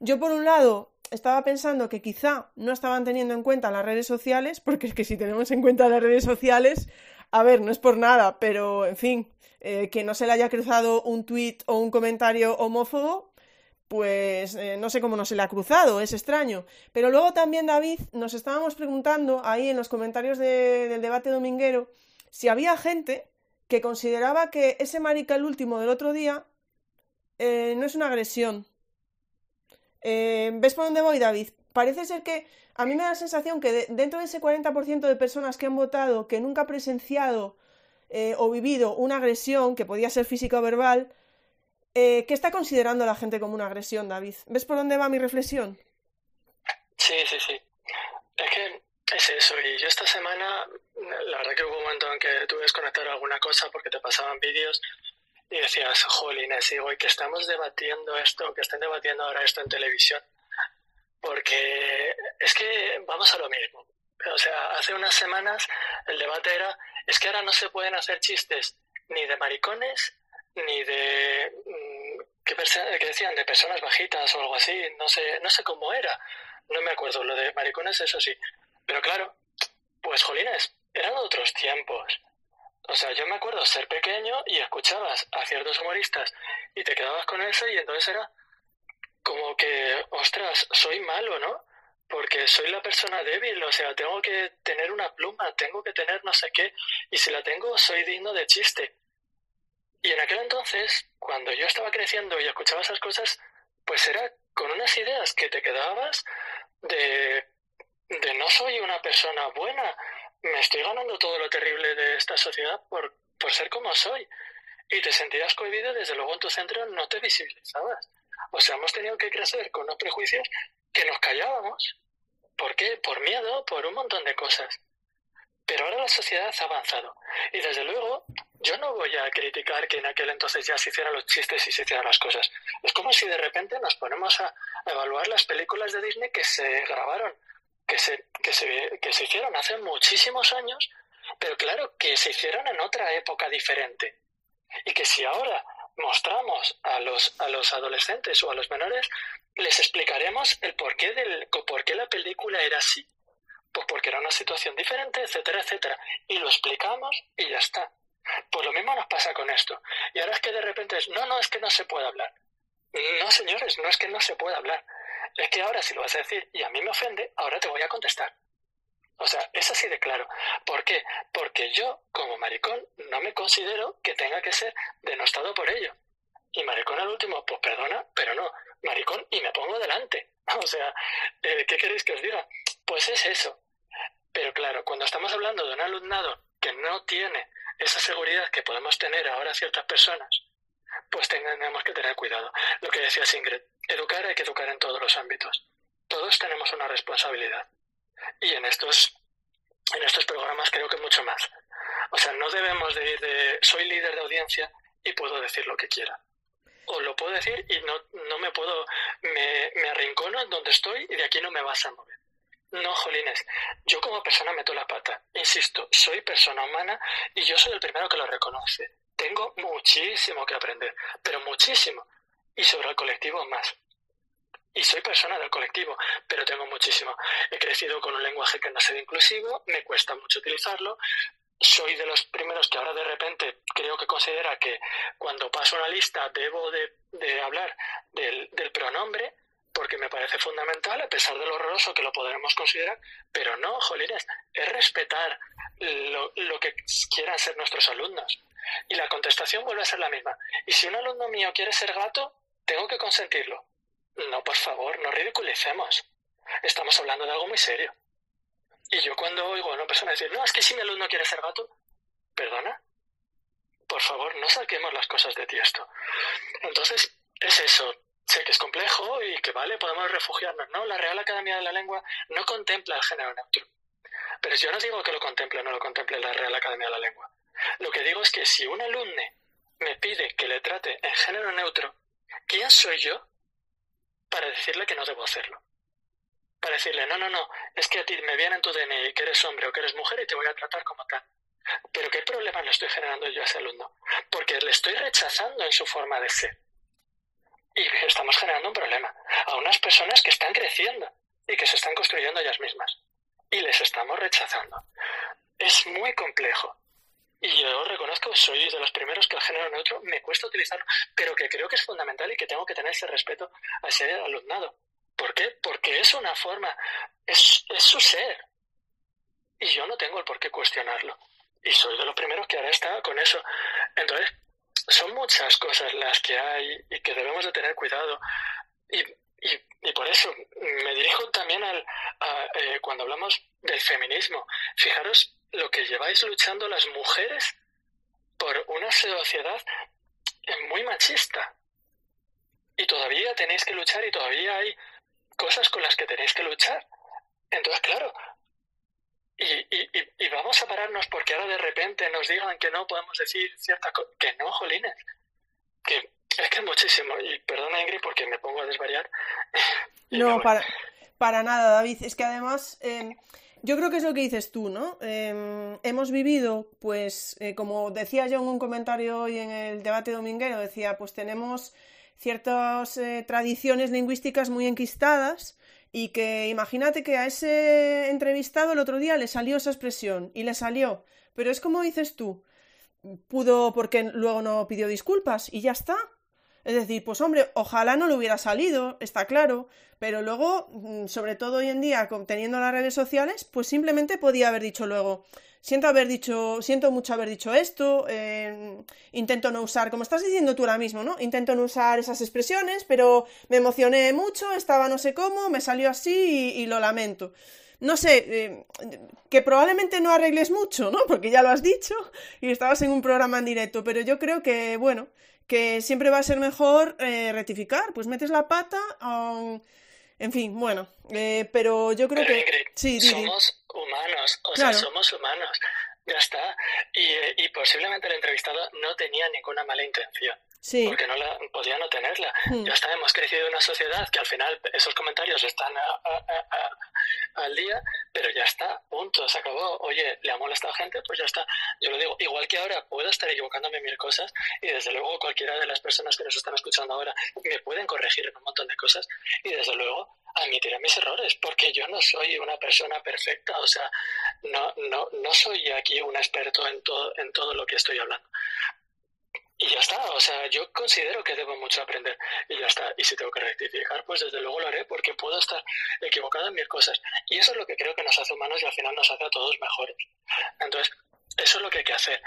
Yo, por un lado, estaba pensando que quizá no estaban teniendo en cuenta las redes sociales, porque es que si tenemos en cuenta las redes sociales, a ver, no es por nada, pero en fin, eh, que no se le haya cruzado un tuit o un comentario homófobo, pues eh, no sé cómo no se le ha cruzado, es extraño. Pero luego también, David, nos estábamos preguntando ahí en los comentarios del debate dominguero si había gente que consideraba que ese marica el último del otro día eh, no es una agresión, eh, ¿Ves por dónde voy, David? Parece ser que a mí me da la sensación que dentro de ese 40% de personas que han votado que nunca ha presenciado eh, o vivido una agresión, que podía ser física o verbal, eh, ¿qué está considerando la gente como una agresión, David? ¿Ves por dónde va mi reflexión? Sí, sí, sí. Es que es eso. Y yo esta semana, la verdad que hubo un momento en que tuve que desconectar alguna cosa porque te pasaban vídeos y decías, jolines, digo, y que estamos debatiendo esto, que estén debatiendo ahora esto en televisión, porque es que vamos a lo mismo. O sea, hace unas semanas el debate era, es que ahora no se pueden hacer chistes ni de maricones, ni de, mm, ¿qué, decían? De personas bajitas o algo así, no sé, no sé cómo era, no me acuerdo, lo de maricones eso sí, pero claro, pues jolines, eran otros tiempos. O sea, yo me acuerdo ser pequeño y escuchabas a ciertos humoristas y te quedabas con eso y entonces era como que, ostras, soy malo, ¿no? Porque soy la persona débil, o sea, tengo que tener una pluma, tengo que tener no sé qué, y si la tengo soy digno de chiste. Y en aquel entonces, cuando yo estaba creciendo y escuchaba esas cosas, pues era con unas ideas que te quedabas de, de no soy una persona buena, me estoy ganando todo lo terrible de esta sociedad por, por ser como soy. Y te sentías cohibido, desde luego en tu centro no te visibilizabas. O sea, hemos tenido que crecer con unos prejuicios que nos callábamos. ¿Por qué? Por miedo, por un montón de cosas. Pero ahora la sociedad ha avanzado. Y desde luego, yo no voy a criticar que en aquel entonces ya se hicieran los chistes y se hicieran las cosas. Es como si de repente nos ponemos a evaluar las películas de Disney que se grabaron que se, que se, que se hicieron hace muchísimos años, pero claro, que se hicieron en otra época diferente. Y que si ahora mostramos a los, a los adolescentes o a los menores, les explicaremos el porqué, del, por qué la película era así. Pues porque era una situación diferente, etcétera, etcétera. Y lo explicamos y ya está. Pues lo mismo nos pasa con esto. Y ahora es que de repente es, no, no, es que no se puede hablar. No, señores, no es que no se pueda hablar es que ahora si lo vas a decir y a mí me ofende, ahora te voy a contestar. O sea, es así de claro. ¿Por qué? Porque yo, como maricón, no me considero que tenga que ser denostado por ello. Y maricón al último, pues perdona, pero no. Maricón y me pongo delante. O sea, eh, ¿qué queréis que os diga? Pues es eso. Pero claro, cuando estamos hablando de un alumnado que no tiene esa seguridad que podemos tener ahora ciertas personas, pues tenemos que tener cuidado. Lo que decía Ingrid, educar hay que educar en todos los ámbitos. Todos tenemos una responsabilidad. Y en estos, en estos programas creo que mucho más. O sea, no debemos de ir de soy líder de audiencia y puedo decir lo que quiera. O lo puedo decir y no, no me puedo, me, me arrincono en donde estoy y de aquí no me vas a mover. No, Jolines, yo como persona meto la pata. Insisto, soy persona humana y yo soy el primero que lo reconoce. Tengo muchísimo que aprender, pero muchísimo. Y sobre el colectivo más. Y soy persona del colectivo, pero tengo muchísimo. He crecido con un lenguaje que no es inclusivo, me cuesta mucho utilizarlo. Soy de los primeros que ahora de repente creo que considera que cuando paso una lista debo de, hablar del, pronombre, porque me parece fundamental, a pesar de lo horroroso que lo podremos considerar, pero no, jolines, es respetar lo, que quieran ser nuestros alumnos. Y la contestación vuelve a ser la misma. Y si un alumno mío quiere ser gato, tengo que consentirlo. No, por favor, no ridiculicemos. Estamos hablando de algo muy serio. Y yo cuando oigo a una persona decir, no, es que si mi alumno quiere ser gato, perdona, por favor, no saquemos las cosas de tiesto. Entonces, es eso. sé que es complejo y que vale, podemos refugiarnos. No, la Real Academia de la Lengua no contempla el género neutro. Pero yo no digo que lo contemple o no lo contemple la Real Academia de la Lengua. Lo que digo es que si un alumne me pide que le trate en género neutro, ¿quién soy yo para decirle que no debo hacerlo? Para decirle, no, no, no, es que a ti me viene en tu DNI que eres hombre o que eres mujer y te voy a tratar como tal. Pero ¿qué problema le estoy generando yo a ese alumno? Porque le estoy rechazando en su forma de ser. Y estamos generando un problema a unas personas que están creciendo y que se están construyendo ellas mismas. Y les estamos rechazando. Es muy complejo. Y yo reconozco soy de los primeros que el género neutro me cuesta utilizarlo, pero que creo que es fundamental y que tengo que tener ese respeto a ese alumnado. ¿Por qué? Porque es una forma, es, es su ser. Y yo no tengo el por qué cuestionarlo. Y soy de los primeros que ahora está con eso. Entonces, son muchas cosas las que hay y que debemos de tener cuidado. Y, y, por eso me dirijo también al, a, eh, cuando hablamos del feminismo. Fijaros lo que lleváis luchando las mujeres por una sociedad muy machista. Y todavía tenéis que luchar y todavía hay cosas con las que tenéis que luchar. Entonces, claro, y, y, y, vamos a pararnos porque ahora de repente nos digan que no podemos decir cierta cosa. Que no, jolines. Que es que es muchísimo. Y perdona, Ingrid, porque me pongo a desvariar. no, para, para nada, David. Es que además. Eh, yo creo que es lo que dices tú, ¿no? Eh, hemos vivido, pues, eh, como decía yo en un comentario hoy en el debate dominguero, decía, pues tenemos ciertas eh, tradiciones lingüísticas muy enquistadas y que imagínate que a ese entrevistado el otro día le salió esa expresión y le salió, pero es como dices tú, pudo porque luego no pidió disculpas y ya está. Es decir, pues hombre, ojalá no le hubiera salido, está claro, pero luego, mm, sobre todo hoy en día, teniendo las redes sociales, pues simplemente podía haber dicho luego, siento haber dicho, siento mucho haber dicho esto, eh, intento no usar, como estás diciendo tú ahora mismo, ¿no? Intento no usar esas expresiones, pero me emocioné mucho, estaba no sé cómo, me salió así y, lo lamento. No sé, eh, que probablemente no arregles mucho, ¿no? Porque ya lo has dicho y estabas en un programa en directo, pero yo creo que, bueno, que siempre va a ser mejor eh, rectificar, pues metes la pata, um, en fin, bueno, eh, pero yo creo que... sí, somos humanos, o sea, somos humanos, ya está. Y, eh, y posiblemente el entrevistado no tenía ninguna mala intención. Sí. Porque no la, podía no tenerla. Hmm. Ya está, hemos crecido en una sociedad que al final esos comentarios están al día, pero ya está, punto, se acabó. Oye, le ha molestado a gente, pues ya está. Yo lo digo, igual que ahora puedo estar equivocándome en mil cosas y desde luego cualquiera de las personas que nos están escuchando ahora me pueden corregir en un montón de cosas y desde luego admitiré mis errores, porque yo no soy una persona perfecta, o sea, no, no, no soy aquí un experto en todo, en todo lo que estoy hablando. Y ya está, o sea, yo considero que debo mucho aprender y ya está. Y si tengo que rectificar, pues desde luego lo haré porque puedo estar equivocado en mil cosas. Y eso es lo que creo que nos hace humanos y al final nos hace a todos mejores. Entonces, eso es lo que hay que hacer.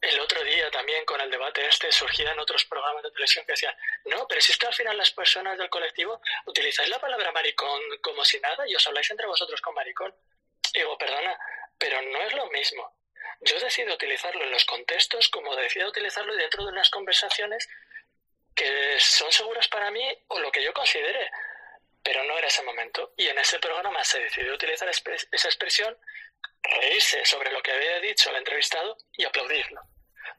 El otro día también con el debate este surgían otros programas de televisión que decían, no, pero si es que al final las personas del colectivo utilizáis la palabra maricón como si nada y os habláis entre vosotros con maricón. Y digo, perdona, pero no es lo mismo yo decido utilizarlo en los contextos como decido utilizarlo dentro de unas conversaciones que son seguras para mí o lo que yo considere. Pero no era ese momento. Y en ese programa se decidió utilizar esa expresión, reírse sobre lo que había dicho el entrevistado y aplaudirlo.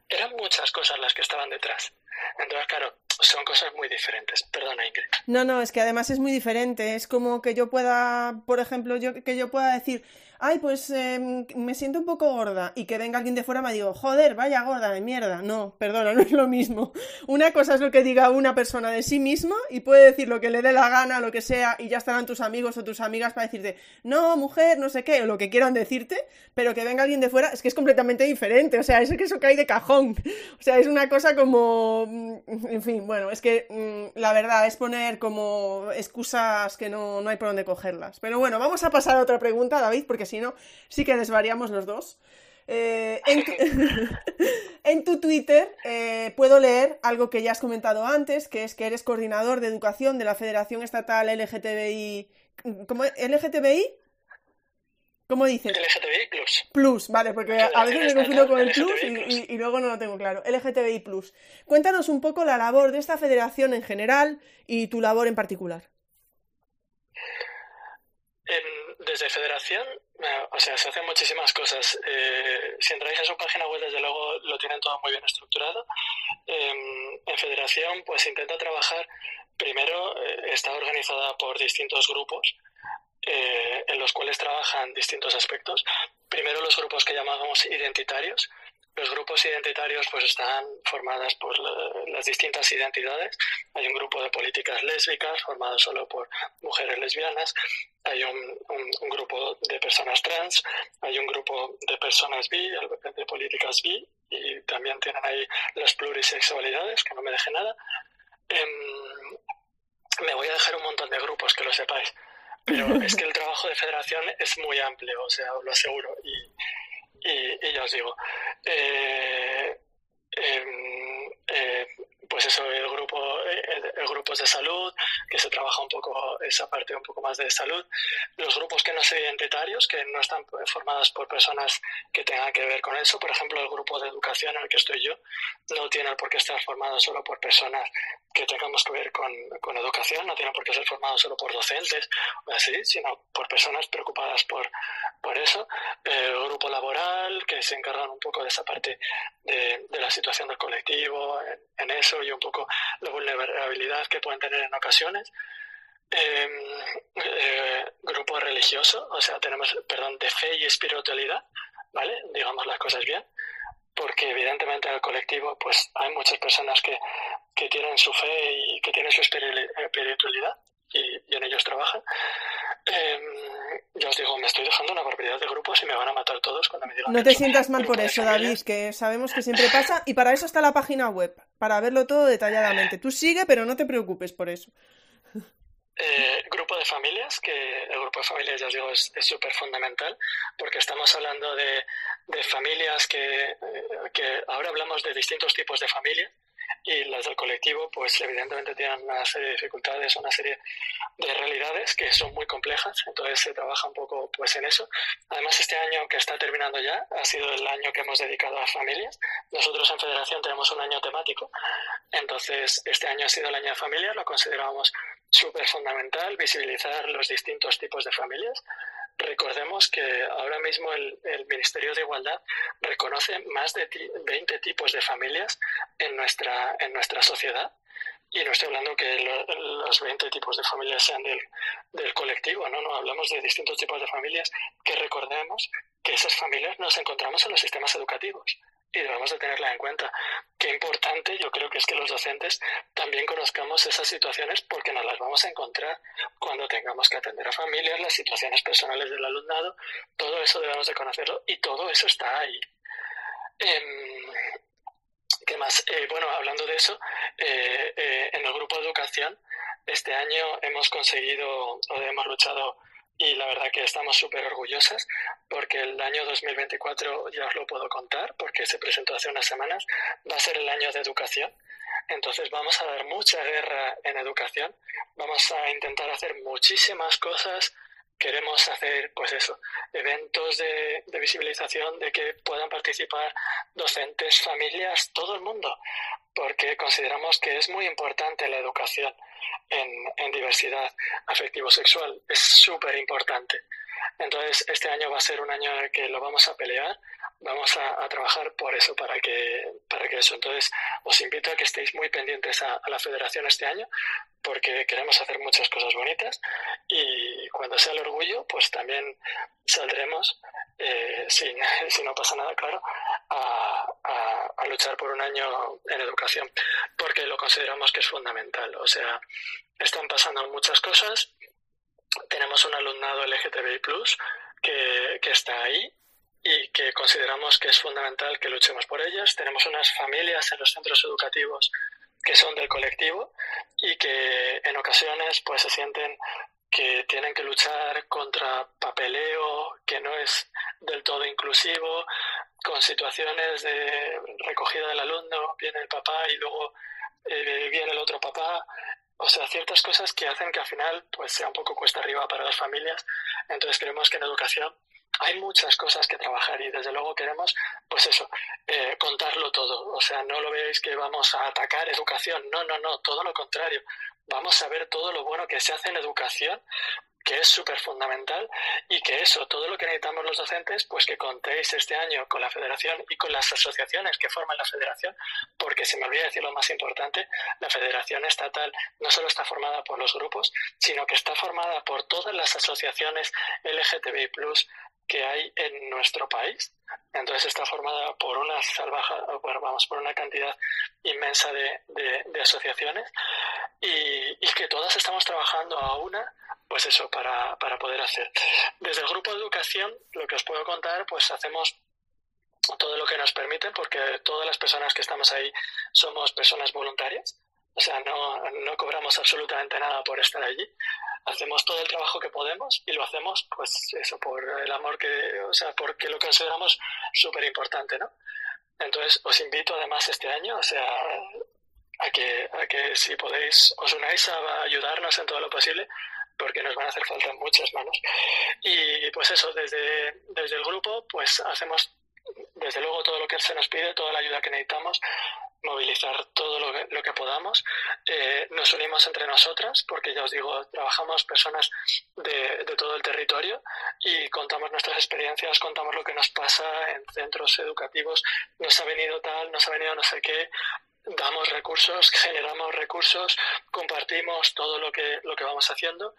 Eran muchas cosas las que estaban detrás. Entonces, claro, son cosas muy diferentes. Perdona, Ingrid. No, no, es que además es muy diferente. Es como que yo pueda, por ejemplo, yo que yo pueda decir, ay, pues em, me siento un poco gorda y que venga alguien de fuera me diga, joder, vaya gorda de mierda. No, perdona, no es lo mismo. Una cosa es lo que diga una persona de sí misma y puede decir lo que le dé la gana, lo que sea, y ya estarán tus amigos o tus amigas para decirte, no, mujer, no sé qué, o lo que quieran decirte, pero que venga alguien de fuera es que es completamente diferente. O sea, es que eso cae de cajón. O sea, es una cosa como, mm, en fin, bueno, es que mm, la verdad es poner como excusas que no, no hay por dónde cogerlas. Pero bueno, vamos a pasar a otra pregunta, David, porque si no, sí que desvariamos los dos. Eh, en, tu, Twitter eh, puedo leer algo que ya has comentado antes, que es que eres coordinador de educación de la Federación Estatal LGTBI. ¿Cómo? ¿LGTBI? ¿Cómo dices? LGTBI Plus. Plus, vale, porque a veces me confundo con el Plus y, y, luego no lo tengo claro. LGTBI Plus. Cuéntanos un poco la labor de esta federación en general y tu labor en particular. desde Federación, o sea, se hacen muchísimas cosas. Eh, si entráis a su página web, desde luego lo tienen todo muy bien estructurado. Em, en Federación, pues intenta trabajar, primero, eh, está organizada por distintos grupos eh, en los cuales trabajan distintos aspectos. Primero los grupos que llamamos identitarios. Los grupos identitarios pues están formados por las distintas identidades. Hay un grupo de políticas lésbicas formado solo por mujeres lesbianas. Hay un, un, grupo de personas trans. Hay un grupo de personas bi, de políticas bi. Y también tienen ahí las plurisexualidades, que no me deje nada. Em, me voy a dejar un montón de grupos, que lo sepáis. Pero es que el trabajo de federación es muy amplio, o sea, os lo aseguro. Y, ya os digo, eh, em, eh, pues eso, el grupo, el, grupos de salud, que se trabaja un poco esa parte un poco más de salud, los grupos que no son identitarios, que no están formados por personas que tengan que ver con eso, por ejemplo, el grupo de educación en el que estoy yo, no tiene por qué estar formado solo por personas que tengamos que ver con, con educación, no tiene por qué ser formado solo por docentes o así, sino por personas preocupadas por, por eso. El grupo laboral, que se encargan un poco de esa parte de, de la situación del colectivo, en, en eso y un poco la vulnerabilidad que pueden tener en ocasiones. Em, eh, grupo religioso, o sea, tenemos, perdón, de fe y espiritualidad, ¿vale? Digamos las cosas bien, porque evidentemente en el colectivo pues hay muchas personas que, que tienen su fe y que tienen su espiritualidad y, en ellos trabajan. Eh, ya os digo, me estoy dejando una barbaridad de grupos y me van a matar todos cuando me digan. No te sientas mal por eso, David, que sabemos que siempre pasa y para eso está la página web, para verlo todo detalladamente. Tú sigue, pero no te preocupes por eso. Eh, grupo de familias, que el grupo de familias, ya os digo, es súper fundamental, porque estamos hablando de, de familias que, eh, que ahora hablamos de distintos tipos de familias y las del colectivo, pues evidentemente tienen una serie de dificultades, una serie de realidades que son muy complejas, entonces se trabaja un poco pues en eso. Además, este año que está terminando ya ha sido el año que hemos dedicado a familias. Nosotros en Federación tenemos un año temático, entonces este año ha sido el año de familias, lo consideramos súper fundamental visibilizar los distintos tipos de familias Recordemos que ahora mismo el, Ministerio de Igualdad reconoce más de 20 tipos de familias en nuestra, en nuestra sociedad. Y no estoy hablando que los 20 tipos de familias sean del, del colectivo, ¿no? no, hablamos de distintos tipos de familias que recordemos que esas familias nos encontramos en los sistemas educativos y debemos de tenerla en cuenta. Qué importante yo creo que es que los docentes también conozcamos esas situaciones porque nos las vamos a encontrar cuando tengamos que atender a familias, las situaciones personales del alumnado, todo eso debemos de conocerlo y todo eso está ahí. Em, ¿Qué más? Eh, bueno, hablando de eso, eh, eh, en el grupo de educación, este año hemos conseguido o hemos luchado y la verdad que estamos súper orgullosas porque el año 2024 ya os lo puedo contar porque se presentó hace unas semanas, va a ser el año de educación. Entonces vamos a dar mucha guerra en educación, vamos a intentar hacer muchísimas cosas, queremos hacer pues eso, eventos de, de visibilización de que puedan participar docentes, familias, todo el mundo, porque consideramos que es muy importante la educación en, diversidad afectivo-sexual. Es súper importante. Entonces, este año va a ser un año que lo vamos a pelear, vamos a, trabajar por eso, para que, para que eso. Entonces, os invito a que estéis muy pendientes a, la federación este año, porque queremos hacer muchas cosas bonitas y cuando sea el orgullo, pues también saldremos, eh, sin, si no pasa nada, claro, a, a, luchar por un año en educación, porque lo consideramos que es fundamental. O sea, están pasando muchas cosas. Tenemos un alumnado LGTBI que, que está ahí y que consideramos que es fundamental que luchemos por ellas. Tenemos unas familias en los centros educativos que son del colectivo y que en ocasiones pues se sienten que tienen que luchar contra papeleo que no es del todo inclusivo, con situaciones de recogida del alumno, viene el papá y luego eh, viene el otro papá. O sea, ciertas cosas que hacen que al final pues sea un poco cuesta arriba para las familias. Entonces creemos que en educación hay muchas cosas que trabajar y desde luego queremos, pues eso, eh, contarlo todo. O sea, no lo veáis que vamos a atacar educación, no, no, no, todo lo contrario. Vamos a ver todo lo bueno que se hace en educación que es súper fundamental y que eso, todo lo que necesitamos los docentes, pues que contéis este año con la federación y con las asociaciones que forman la federación, porque se me olvida decir lo más importante, la federación estatal no solo está formada por los grupos, sino que está formada por todas las asociaciones LGTBI que hay en nuestro país. Entonces está formada por una salvaja, bueno, vamos, por una cantidad inmensa de, de, asociaciones y, y, que todas estamos trabajando a una, pues eso, para, para poder hacer. Desde el grupo de educación, lo que os puedo contar, pues hacemos todo lo que nos permite, porque todas las personas que estamos ahí somos personas voluntarias. O sea, no, no cobramos absolutamente nada por estar allí hacemos todo el trabajo que podemos y lo hacemos, pues eso, por el amor que, o sea, porque lo consideramos súper importante, ¿no? Entonces, os invito además este año, o sea, a que, a que si podéis, os unáis a ayudarnos en todo lo posible, porque nos van a hacer falta muchas manos. Y pues eso, desde, desde el grupo, pues hacemos desde luego todo lo que se nos pide, toda la ayuda que necesitamos, movilizar todo lo que, lo que podamos. Eh, nos unimos entre nosotras, porque ya os digo, trabajamos personas de, de, todo el territorio y contamos nuestras experiencias, contamos lo que nos pasa en centros educativos, nos ha venido tal, nos ha venido no sé qué, damos recursos, generamos recursos, compartimos todo lo que, lo que vamos haciendo.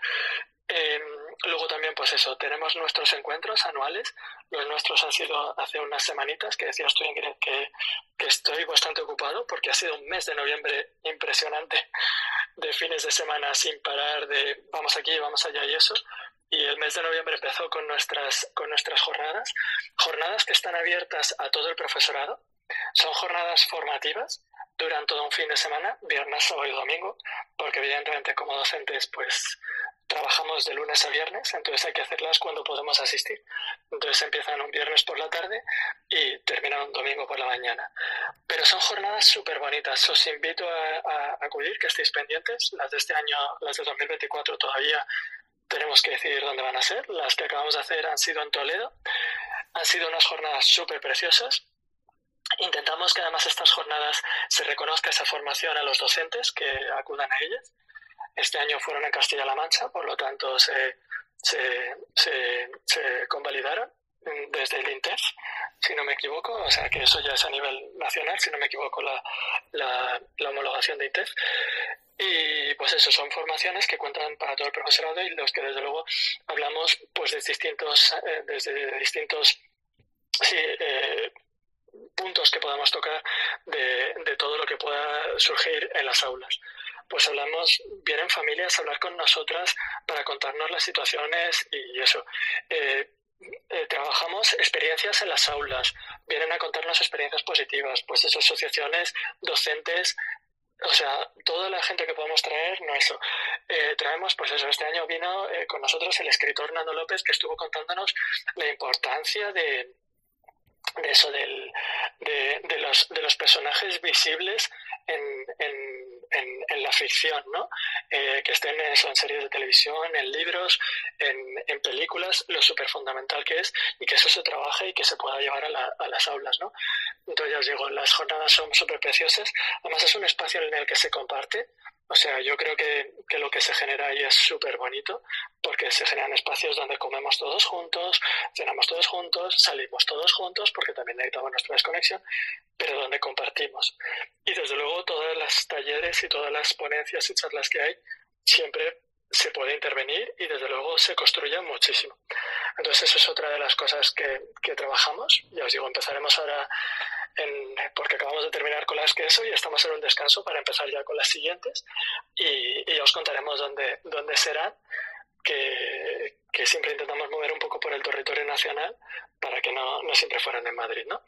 Eh, luego también, pues eso, tenemos nuestros encuentros anuales. Los nuestros han sido hace unas semanitas, que decías tú, que, que estoy bastante ocupado porque ha sido un mes de noviembre impresionante de fines de semana sin parar de vamos aquí, vamos allá y eso. Y el mes de noviembre empezó con nuestras, con nuestras jornadas, jornadas que están abiertas a todo el profesorado. Son jornadas formativas duran todo un fin de semana, viernes, sábado y domingo, porque evidentemente como docentes pues trabajamos de lunes a viernes, entonces hay que hacerlas cuando podemos asistir. Entonces empiezan un viernes por la tarde y terminan un domingo por la mañana. Pero son jornadas súper bonitas. Os invito a, acudir, que estéis pendientes. Las de este año, las de 2024 todavía tenemos que decidir dónde van a ser. Las que acabamos de hacer han sido en Toledo. Han sido unas jornadas súper preciosas Intentamos que además estas jornadas se reconozca esa formación a los docentes que acudan a ellas. Este año fueron en Castilla-La Mancha, por lo tanto se, se, se, convalidaron desde el INTEF, si no me equivoco, o sea que eso ya es a nivel nacional, si no me equivoco, la, la, homologación de INTEF. Y pues eso, son formaciones que cuentan para todo el profesorado y los que desde luego hablamos pues de distintos, eh, desde distintos sí, eh, puntos que podamos tocar de, de, todo lo que pueda surgir en las aulas. Pues hablamos, vienen familias a hablar con nosotras para contarnos las situaciones y eso. Eh, eh, trabajamos experiencias en las aulas, vienen a contarnos experiencias positivas, pues esas asociaciones, docentes, o sea, toda la gente que podemos traer, no eso. Eh, traemos, pues eso, este año vino con nosotros el escritor Nando López que estuvo contándonos la importancia de, de eso del, de, de, los, de los personajes visibles en, en, en, la ficción, ¿no? Eh, que estén en, en series de televisión, en libros, en, en películas, lo súper fundamental que es y que eso se trabaje y que se pueda llevar a, la, a las aulas, ¿no? Entonces ya os digo, las jornadas son súper preciosas, además es un espacio en el que se comparte, o sea, yo creo que, que lo que se genera ahí es súper bonito porque se generan espacios donde comemos todos juntos, cenamos todos juntos, salimos todos juntos porque también necesitamos nuestra desconexión, pero donde compartimos. Y desde luego todas las talleres y todas las ponencias y charlas que hay siempre se puede intervenir y desde luego se construye muchísimo. Entonces eso es otra de las cosas que, que trabajamos. Ya os digo, empezaremos ahora porque acabamos de terminar con las queso y estamos en un descanso para empezar ya con las siguientes y, ya os contaremos dónde, dónde serán, que, que, siempre intentamos mover un poco por el territorio nacional para que no, no siempre fueran en Madrid. ¿no?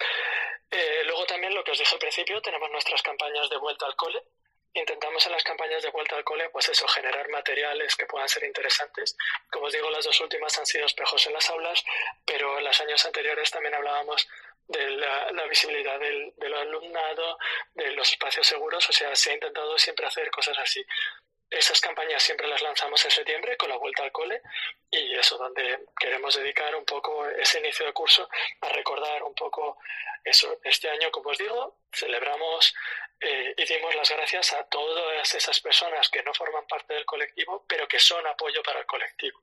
Eh, luego también lo que os dije al principio, tenemos nuestras campañas de vuelta al cole, intentamos en las campañas de vuelta al cole, pues eso, generar materiales que puedan ser interesantes. Como os digo, las dos últimas han sido espejos en las aulas, pero en los años anteriores también hablábamos de la, visibilidad del, alumnado, de los espacios seguros, o sea, se ha intentado siempre hacer cosas así. Esas campañas siempre las lanzamos en septiembre con la vuelta al cole y eso donde queremos dedicar un poco ese inicio de curso a recordar un poco eso. Este año, como os digo, celebramos eh, y dimos las gracias a todas esas personas que no forman parte del colectivo, pero que son apoyo para el colectivo.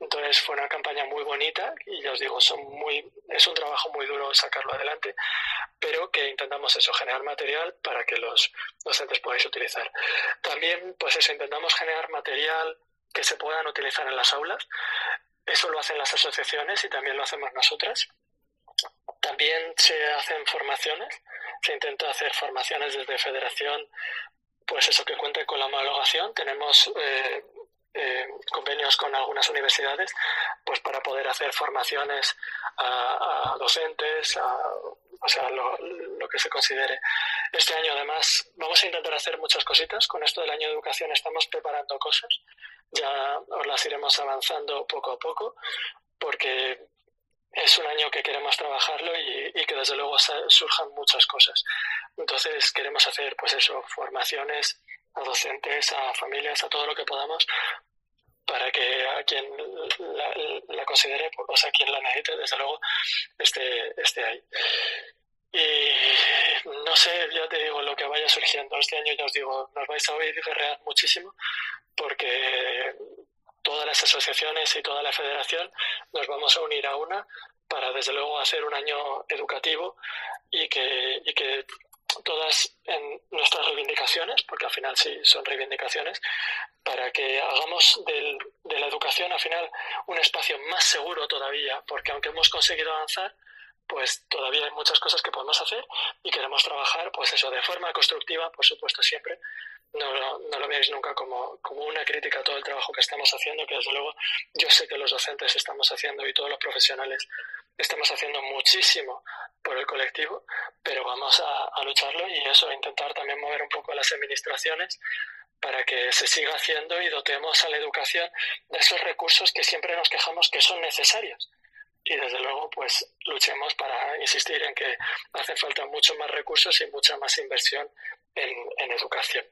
Entonces fue una campaña muy bonita y ya os digo, son muy, es un trabajo muy duro sacarlo adelante, pero que intentamos eso, generar material para que los docentes podáis utilizar. También, pues eso, intentamos generar material que se puedan utilizar en las aulas. Eso lo hacen las asociaciones y también lo hacemos nosotras. También se hacen formaciones, se intenta hacer formaciones desde federación, pues eso que cuente con la homologación. Tenemos eh, eh, convenios con algunas universidades, pues para poder hacer formaciones a, docentes, o sea, lo, lo, que se considere. Este año, además, vamos a intentar hacer muchas cositas. Con esto del año de educación estamos preparando cosas. Ya os las iremos avanzando poco a poco, porque es un año que queremos trabajarlo y, que desde luego surjan muchas cosas. Entonces queremos hacer pues eso, formaciones a docentes, a familias, a todo lo que podamos para que a quien la, considere, o sea, quien la necesite, desde luego, esté, esté ahí. Y no sé, ya te digo, lo que vaya surgiendo. Este año ya os digo, nos vais a oír guerrear muchísimo porque todas las asociaciones y toda la federación nos vamos a unir a una para desde luego hacer un año educativo y que, y que todas en nuestras reivindicaciones, porque al final sí son reivindicaciones, para que hagamos del, de la educación al final un espacio más seguro todavía, porque aunque hemos conseguido avanzar, pues todavía hay muchas cosas que podemos hacer y queremos trabajar, pues eso, de forma constructiva, por supuesto, siempre, no, no, lo veáis nunca como, como, una crítica a todo el trabajo que estamos haciendo, que desde luego yo sé que los docentes estamos haciendo y todos los profesionales estamos haciendo muchísimo por el colectivo, pero vamos a, a lucharlo y eso, a intentar también mover un poco las administraciones para que se siga haciendo y dotemos a la educación de esos recursos que siempre nos quejamos que son necesarios. Y desde luego, pues luchemos para insistir en que hace falta mucho más recursos y mucha más inversión en, en educación.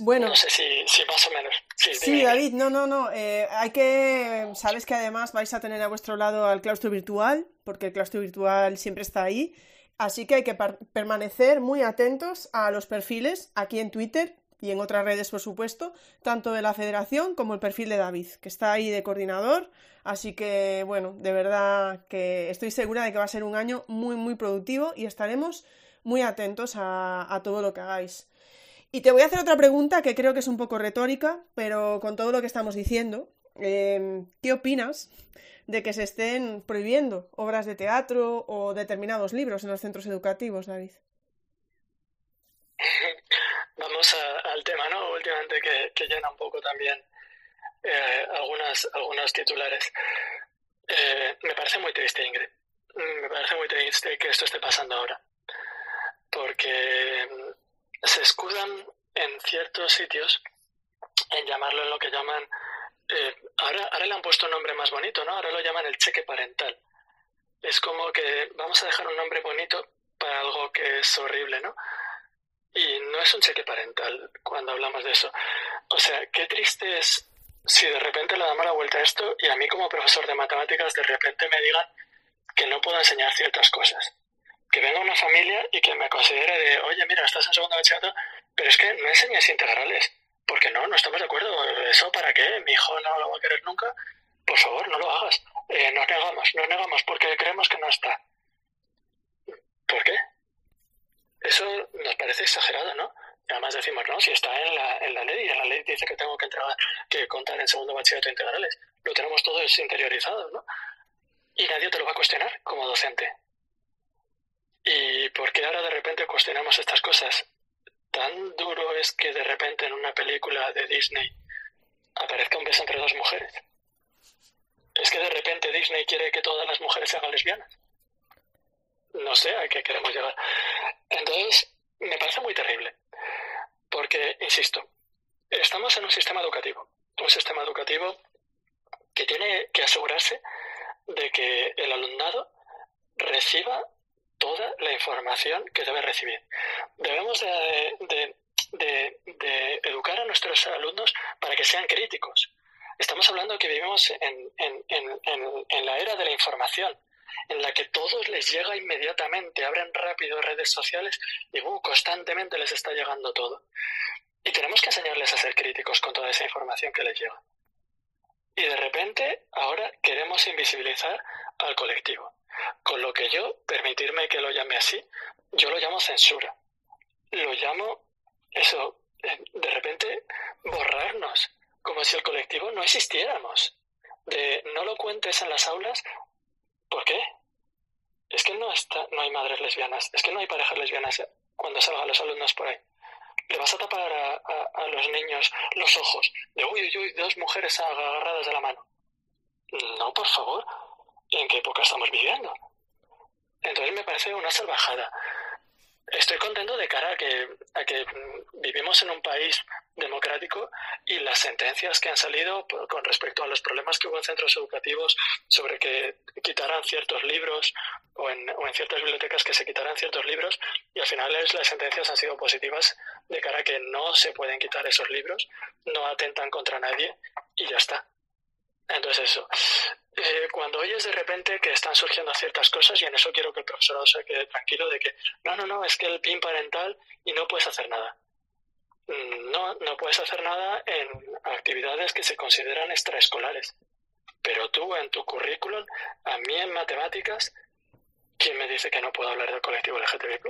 Bueno. No sé si, si más o menos. Sí, David, no, no, no. Eh, hay que. Sabes que además vais a tener a vuestro lado al claustro virtual, porque el claustro virtual siempre está ahí. Así que hay que permanecer muy atentos a los perfiles aquí en Twitter y en otras redes, por supuesto, tanto de la federación como el perfil de David, que está ahí de coordinador. Así que, bueno, de verdad que estoy segura de que va a ser un año muy, muy productivo y estaremos muy atentos a, todo lo que hagáis. Y te voy a hacer otra pregunta que creo que es un poco retórica, pero con todo lo que estamos diciendo, em, ¿qué opinas de que se estén prohibiendo obras de teatro o determinados libros en los centros educativos, David? Vamos al tema, ¿no? Últimamente que, llena un poco también eh, algunas, algunos titulares. Eh, me parece muy triste, Ingrid. Me parece muy triste que esto esté pasando ahora. Porque se escudan en ciertos sitios en llamarlo en lo que llaman, eh, ahora, ahora le han puesto un nombre más bonito, ¿no? Ahora lo llaman el cheque parental. Es como que vamos a dejar un nombre bonito para algo que es horrible, ¿no? Y no es un cheque parental cuando hablamos de eso. O sea, qué triste es si de repente le damos la vuelta a esto y a mí como profesor de matemáticas de repente me digan que no puedo enseñar ciertas cosas que venga una familia y que me considere de, oye, mira, estás en segundo bachillerato, pero es que no enseñes integrales. Porque no, no estamos de acuerdo. ¿Eso para qué? Mi hijo no lo va a querer nunca. Por favor, no lo hagas. Eh, nos negamos, nos negamos porque creemos que no está. ¿Por qué? Eso nos parece exagerado, ¿no? Además decimos, no, si está en la, en la ley, y en la ley dice que tengo que entregar, que contar en segundo bachillerato integrales. Lo tenemos todo interiorizado, ¿no? Y nadie te lo va a cuestionar como docente. ¿Y por qué ahora de repente cuestionamos estas cosas? ¿Tan duro es que de repente en una película de Disney aparezca un beso entre dos mujeres? ¿Es que de repente Disney quiere que todas las mujeres se hagan lesbianas? No sé a qué queremos llegar. Entonces, me parece muy terrible. Porque, insisto, estamos en un sistema educativo. Un sistema educativo que tiene que asegurarse de que el alumnado reciba toda la información que debe recibir. Debemos de, educar a nuestros alumnos para que sean críticos. Estamos hablando que vivimos en, la era de la información, en la que todos les llega inmediatamente, abren rápido redes sociales y uh, constantemente les está llegando todo. Y tenemos que enseñarles a ser críticos con toda esa información que les llega. Y de repente ahora queremos invisibilizar al colectivo. Con lo que yo, permitirme que lo llame así, yo lo llamo censura. Lo llamo eso, de repente borrarnos, como si el colectivo no existiéramos. De no lo cuentes en las aulas, ¿por qué? Es que no, está, no hay madres lesbianas, es que no hay parejas lesbianas cuando salgan los alumnos por ahí. Le vas a tapar a, a, los niños los ojos de uy, uy, uy, dos mujeres agarradas de la mano. No, por favor. ¿En qué época estamos viviendo? Entonces me parece una salvajada. Estoy contento de cara a que, a que vivimos en un país democrático y las sentencias que han salido con respecto a los problemas que hubo en centros educativos sobre que quitaran ciertos libros o en, o en ciertas bibliotecas que se quitaran ciertos libros y al final las sentencias han sido positivas de cara a que no se pueden quitar esos libros, no atentan contra nadie y ya está. Entonces eso. Eh, cuando oyes de repente que están surgiendo ciertas cosas, y en eso quiero que el profesorado se quede tranquilo de que no, no, no, es que el PIN parental y no puedes hacer nada. Mm, no, no puedes hacer nada en actividades que se consideran extraescolares. Pero tú en tu currículum, a mí en matemáticas, ¿quién me dice que no puedo hablar del colectivo LGTB?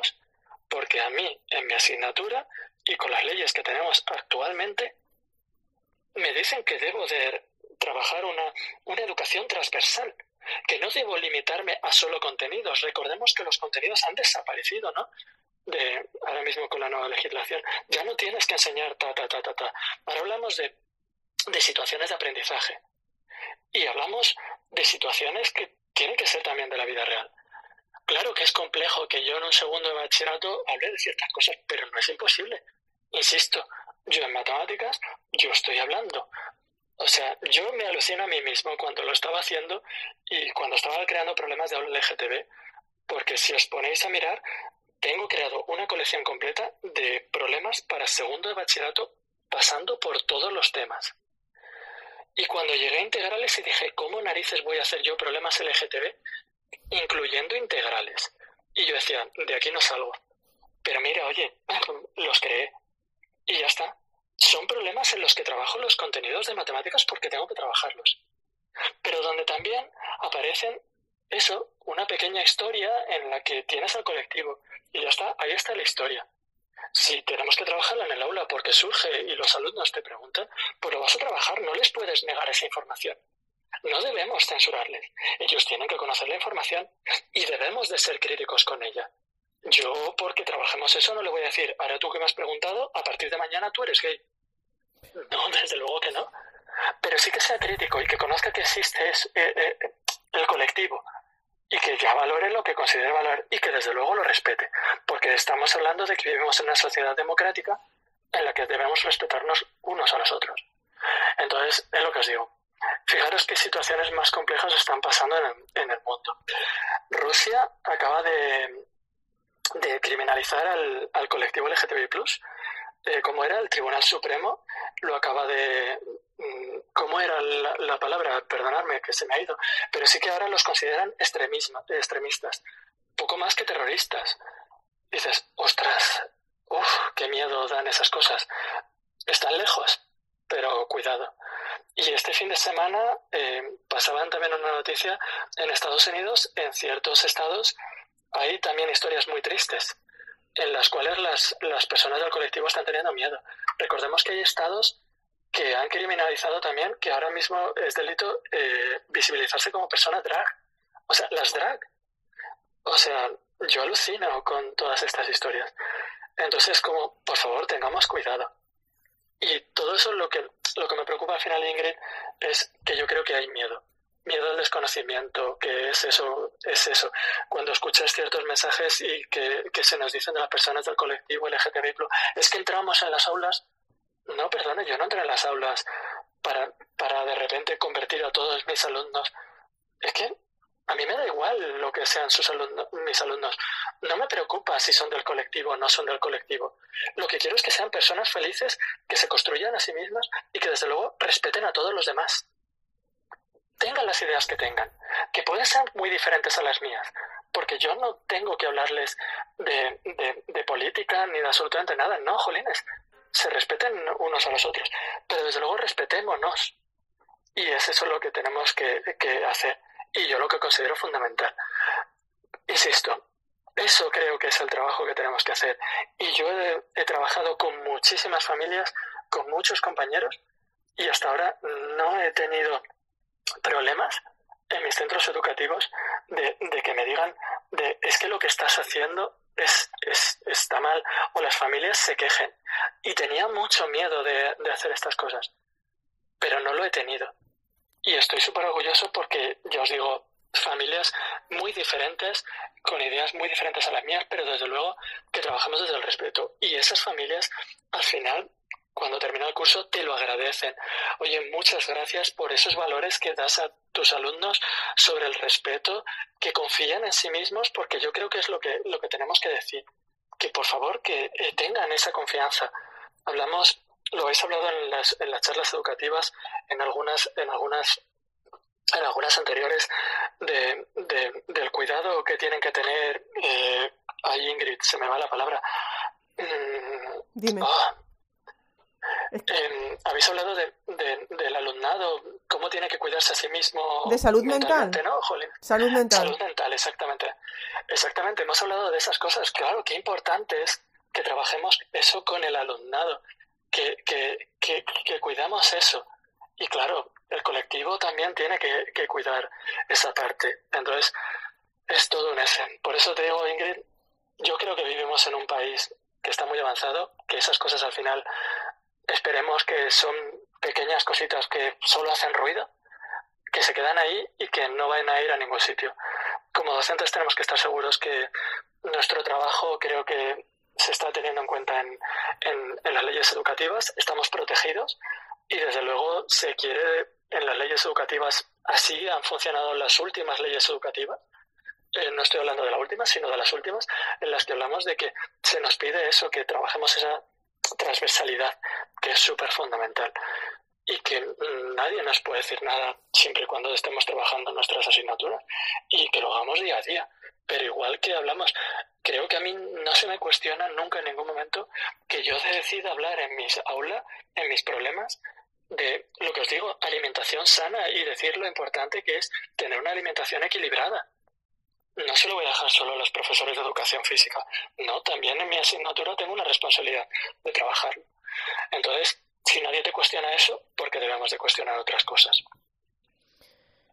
Porque a mí en mi asignatura y con las leyes que tenemos actualmente, me dicen que debo de trabajar una, una educación transversal, que no debo limitarme a solo contenidos. Recordemos que los contenidos han desaparecido, ¿no? De, ahora mismo con la nueva legislación. Ya no tienes que enseñar ta, ta, ta, ta, ta. Ahora hablamos de, de situaciones de aprendizaje. Y hablamos de situaciones que tienen que ser también de la vida real. Claro que es complejo que yo en un segundo de bachillerato hable de ciertas cosas, pero no es imposible. Insisto, yo en matemáticas, yo estoy hablando o sea, yo me alucino a mí mismo cuando lo estaba haciendo y cuando estaba creando problemas de LGTB, porque si os ponéis a mirar, tengo creado una colección completa de problemas para segundo de bachillerato pasando por todos los temas. Y cuando llegué a integrales y dije, ¿cómo narices voy a hacer yo problemas LGTB? Incluyendo integrales. Y yo decía, de aquí no salgo. Pero mira, oye, los creé. Y ya está son problemas en los que trabajo los contenidos de matemáticas porque tengo que trabajarlos. Pero donde también aparecen eso, una pequeña historia en la que tienes al colectivo y ya está, ahí está la historia. Si tenemos que trabajarla en el aula porque surge y los alumnos te preguntan, pues lo vas a trabajar, no les puedes negar esa información. No debemos censurarles. Ellos tienen que conocer la información y debemos de ser críticos con ella. Yo, porque trabajemos eso, no le voy a decir, ahora tú que me has preguntado, a partir de mañana tú eres gay. No, desde luego que no. Pero sí que sea crítico y que conozca que existe es, eh, eh, el colectivo y que ya valore lo que considere valor y que desde luego lo respete. Porque estamos hablando de que vivimos en una sociedad democrática en la que debemos respetarnos unos a los otros. Entonces, es lo que os digo. Fijaros qué situaciones más complejas están pasando en el mundo. Rusia acaba de, de criminalizar al, al colectivo LGTBI+, eh, como era el Tribunal Supremo, lo acaba de... Mm, ¿Cómo era la, palabra? Perdonadme, que se me ha ido. Pero sí que ahora los consideran extremistas, poco más que terroristas. dices, ostras, uff, qué miedo dan esas cosas. Están lejos, pero cuidado. Y este fin de semana eh, pasaban también una noticia en Estados Unidos, en ciertos estados, hay también historias muy tristes en las cuales las, las personas del colectivo están teniendo miedo. Recordemos que hay estados que han criminalizado también que ahora mismo es delito eh, visibilizarse como persona drag. O sea, las drag. O sea, yo alucino con todas estas historias. Entonces, como, por favor, tengamos cuidado. Y todo eso lo que, lo que me preocupa al final, Ingrid, es que yo creo que hay miedo miedo al desconocimiento, que es eso, es eso. Cuando escuchas ciertos mensajes y que, se nos dicen de las personas del colectivo LGTBI, es que entramos en las aulas. No, perdone, yo no entré en las aulas para, para de repente convertir a todos mis alumnos. Es que A mí me da igual lo que sean sus alumnos, mis alumnos. No me preocupa si son del colectivo o no son del colectivo. Lo que quiero es que sean personas felices, que se construyan a sí mismas y que desde luego respeten a todos los demás. Tengan las ideas que tengan, que pueden ser muy diferentes a las mías, porque yo no tengo que hablarles de, de, política ni de absolutamente nada. No, jolines, se respeten unos a los otros, pero desde luego respetémonos. Y es eso lo que tenemos que, que hacer y yo lo que considero fundamental. Insisto, eso creo que es el trabajo que tenemos que hacer. Y yo he, trabajado con muchísimas familias, con muchos compañeros, y hasta ahora no he tenido problemas en mis centros educativos de, que me digan de es que lo que estás haciendo es, está mal o las familias se quejen. Y tenía mucho miedo de, de hacer estas cosas, pero no lo he tenido. Y estoy súper orgulloso porque, ya os digo, familias muy diferentes, con ideas muy diferentes a las mías, pero desde luego que trabajamos desde el respeto. Y esas familias, al final, cuando termina el curso, te lo agradecen. Oye, muchas gracias por esos valores que das a tus alumnos sobre el respeto, que confían en sí mismos, porque yo creo que es lo que, lo que tenemos que decir. Que por favor, que eh, tengan esa confianza. Hablamos lo habéis hablado en las, en las charlas educativas, en algunas, en algunas, en algunas anteriores, de, del cuidado que tienen que tener. Eh, ay, Ingrid, se me va la palabra. Mm, Dime. Ah. Em, habéis hablado de, del alumnado, cómo tiene que cuidarse a sí mismo. De salud mental. ¿no, Salud mental. Salud mental, exactamente. Exactamente, hemos hablado de esas cosas. Claro, qué importante es que trabajemos eso con el alumnado que, que, que, cuidamos eso. Y claro, el colectivo también tiene que, cuidar esa parte. Entonces, es todo un ese. Por eso te digo, Ingrid, yo creo que vivimos en un país que está muy avanzado, que esas cosas al final esperemos que son pequeñas cositas que solo hacen ruido, que se quedan ahí y que no van a ir a ningún sitio. Como docentes tenemos que estar seguros que nuestro trabajo creo que se está teniendo en cuenta en, en, las leyes educativas, estamos protegidos y desde luego se quiere en las leyes educativas, así han funcionado las últimas leyes educativas, eh, no estoy hablando de la última, sino de las últimas, en las que hablamos de que se nos pide eso, que trabajemos esa transversalidad, que es súper fundamental y que nadie nos puede decir nada siempre y cuando estemos trabajando nuestras asignaturas y que lo hagamos día a día. Pero igual que hablamos, creo que a mí no se me cuestiona nunca en ningún momento que yo decida hablar en mis aulas, en mis problemas, de lo que os digo, alimentación sana y decir lo importante que es tener una alimentación equilibrada. No se lo voy a dejar solo a los profesores de educación física. No, también en mi asignatura tengo una responsabilidad de trabajarlo. Entonces, si nadie te cuestiona eso, ¿por qué debemos de cuestionar otras cosas?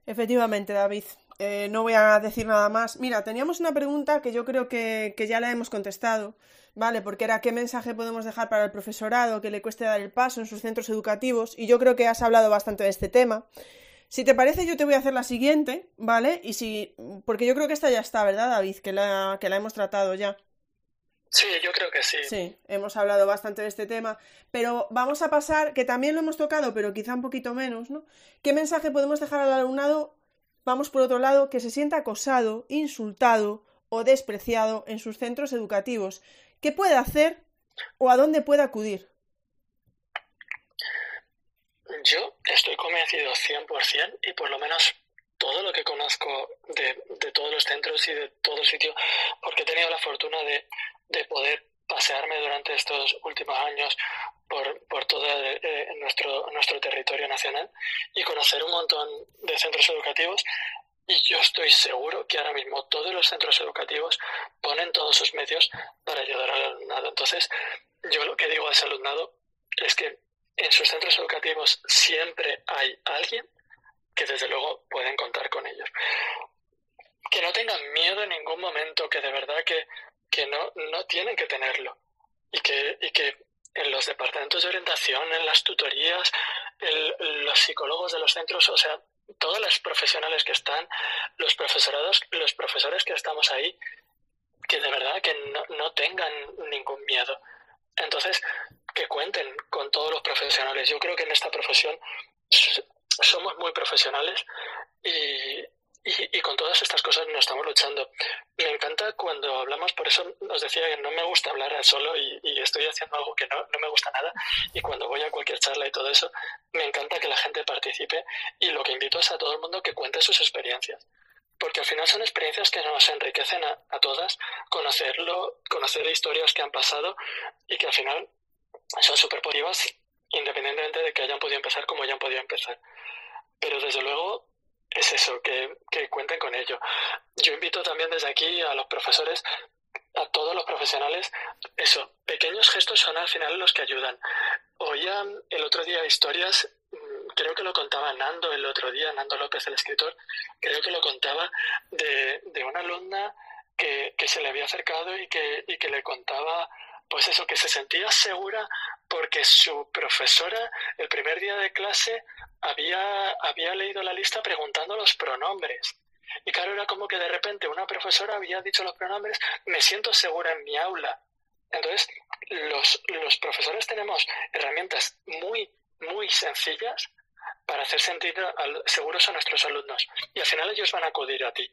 Efectivamente, David. Eh, no voy a decir nada más. Mira, teníamos una pregunta que yo creo que, ya la hemos contestado, ¿vale? Porque era qué mensaje podemos dejar para el profesorado que le cueste dar el paso en sus centros educativos, y yo creo que has hablado bastante de este tema. Si te parece, yo te voy a hacer la siguiente, ¿vale? Y si. Porque yo creo que esta ya está, ¿verdad, David? Que la, que la hemos tratado ya. Sí, yo creo que sí. Sí, hemos hablado bastante de este tema, pero vamos a pasar, que también lo hemos tocado, pero quizá un poquito menos, ¿no? ¿Qué mensaje podemos dejar al alumnado vamos por otro lado, que se sienta acosado, insultado o despreciado en sus centros educativos. ¿Qué puede hacer o a dónde puede acudir? Yo estoy convencido 100% y por lo menos todo lo que conozco de, todos los centros y de todo sitio, porque he tenido la fortuna de, de poder pasearme durante estos últimos años por, por todo eh, nuestro, nuestro territorio nacional y conocer un montón de centros educativos. Y yo estoy seguro que ahora mismo todos los centros educativos ponen todos sus medios para ayudar al alumnado. Entonces, yo lo que digo a ese alumnado es que en sus centros educativos siempre hay alguien que desde luego pueden contar con ellos. Que no tengan miedo en ningún momento, que de verdad que, que no, no tienen que tenerlo. Y que, y que en los departamentos de orientación, en las tutorías, los psicólogos de los centros, o sea, todas las profesionales que están, los profesorados, los profesores que estamos ahí, que de verdad que no, tengan ningún miedo. Entonces, que cuenten con todos los profesionales. Yo creo que en esta profesión somos muy profesionales y, y, con todas estas cosas no estamos luchando. Me encanta cuando hablamos, por eso os decía que no me gusta hablar solo y, y estoy haciendo algo que no, no, me gusta nada. Y cuando voy a cualquier charla y todo eso, me encanta que la gente participe y lo que invito es a todo el mundo que cuente sus experiencias. Porque al final son experiencias que nos enriquecen a, a todas, conocerlo, conocer historias que han pasado y que al final son súper positivas independientemente de que hayan podido empezar como hayan podido empezar. Pero desde luego es eso, que, que cuenten con ello. Yo invito también desde aquí a los profesores, a todos los profesionales, eso, pequeños gestos son al final los que ayudan. Oía el otro día historias, creo que lo contaba Nando el otro día, Nando López, el escritor, creo que lo contaba de, de una alumna que, que, se le había acercado y que, y que le contaba pues eso, que se sentía segura porque su profesora el primer día de clase había, había leído la lista preguntando los pronombres. Y claro, era como que de repente una profesora había dicho los pronombres, me siento segura en mi aula. Entonces, los, los profesores tenemos herramientas muy, muy sencillas para hacer sentir seguros a nuestros alumnos. Y al final ellos van a acudir a ti,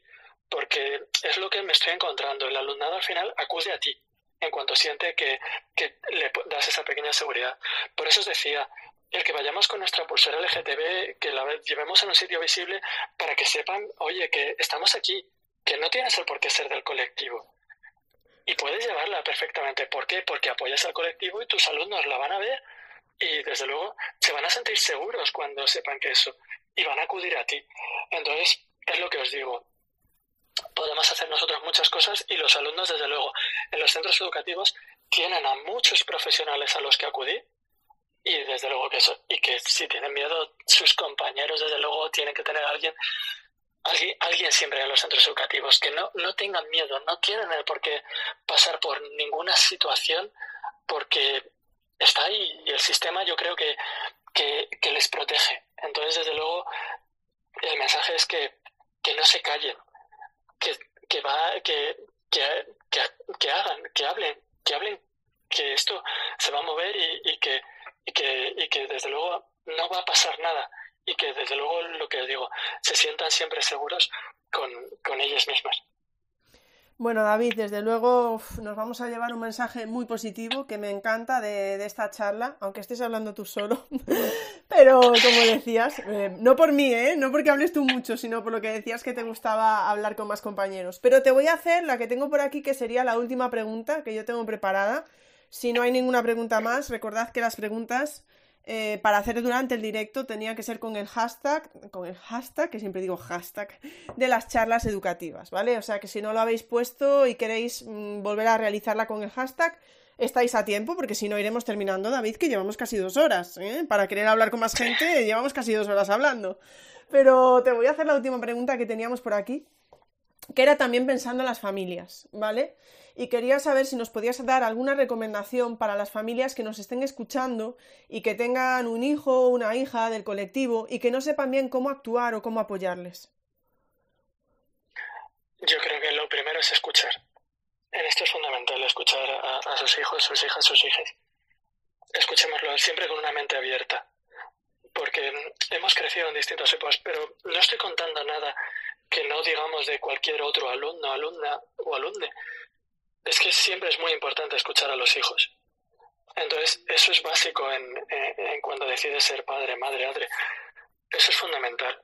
porque es lo que me estoy encontrando. El alumnado al final acude a ti en cuanto siente que, que le das esa pequeña seguridad. Por eso os decía, el que vayamos con nuestra pulsera LGTB, que la llevemos en un sitio visible para que sepan, oye, que estamos aquí, que no tienes el por qué ser del colectivo. Y puedes llevarla perfectamente. ¿Por qué? Porque apoyas al colectivo y tus alumnos la van a ver y desde luego se van a sentir seguros cuando sepan que eso y van a acudir a ti. Entonces, es lo que os digo. Podemos hacer nosotros muchas cosas y los alumnos, desde luego, en los centros educativos tienen a muchos profesionales a los que acudir y desde luego que eso, y que si tienen miedo sus compañeros, desde luego tienen que tener a alguien, alguien, siempre en los centros educativos, que no, no tengan miedo, no tienen por qué pasar por ninguna situación porque está ahí y el sistema yo creo que, que, les protege. Entonces, desde luego, el mensaje es que, que no se callen, que, que, va, que, que, hagan, que hablen, que hablen, que esto se va a mover y, y que y que, y que desde luego no va a pasar nada y que desde luego lo que digo, se sientan siempre seguros con, con ellos mismos. Bueno, David, desde luego nos vamos a llevar un mensaje muy positivo que me encanta de, esta charla, aunque estés hablando tú solo. Pero como decías, eh, no por mí, ¿eh? no porque hables tú mucho, sino por lo que decías que te gustaba hablar con más compañeros. Pero te voy a hacer la que tengo por aquí, que sería la última pregunta que yo tengo preparada si no hay ninguna pregunta más, recordad que las preguntas eh, para hacer durante el directo tenía que ser con el hashtag, con el hashtag, que siempre digo hashtag, de las charlas educativas, ¿vale? O sea que si no lo habéis puesto y queréis mm, volver a realizarla con el hashtag, estáis a tiempo, porque si no iremos terminando, David, que llevamos casi dos horas, ¿eh? Para querer hablar con más gente, llevamos casi dos horas hablando. Pero te voy a hacer la última pregunta que teníamos por aquí, que era también pensando en las familias, ¿vale? Y quería saber si nos podías dar alguna recomendación para las familias que nos estén escuchando y que tengan un hijo o una hija del colectivo y que no sepan bien cómo actuar o cómo apoyarles. Yo creo que lo primero es escuchar. En esto es fundamental escuchar a, sus hijos, sus hijas, sus hijas. Escuchémoslo siempre con una mente abierta, porque hemos crecido en distintos épocas, pero no estoy contando nada que no digamos de cualquier otro alumno, alumna o alumne es que siempre es muy importante escuchar a los hijos. Entonces, eso es básico en, en, cuando decides ser padre, madre, madre. Eso es fundamental.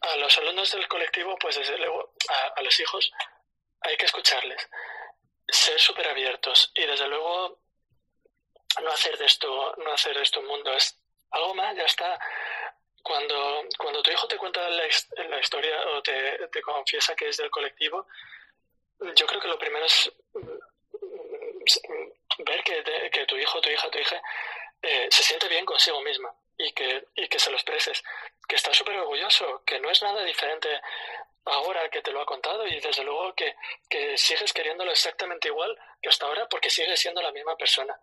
A los alumnos del colectivo, pues desde luego, a, los hijos, hay que escucharles, ser súper abiertos y desde luego no hacer de esto, no hacer de esto un mundo. Es algo más, ya está. Cuando, cuando tu hijo te cuenta la, la historia o te, te confiesa que es del colectivo, yo creo que lo primero es mm, ver que, que tu hijo, tu hija, tu hija eh, se siente bien consigo misma y que, y que se lo expreses, que está súper orgulloso, que no es nada diferente ahora que te lo ha contado y desde luego que, que sigues queriéndolo exactamente igual que hasta ahora porque sigues siendo la misma persona.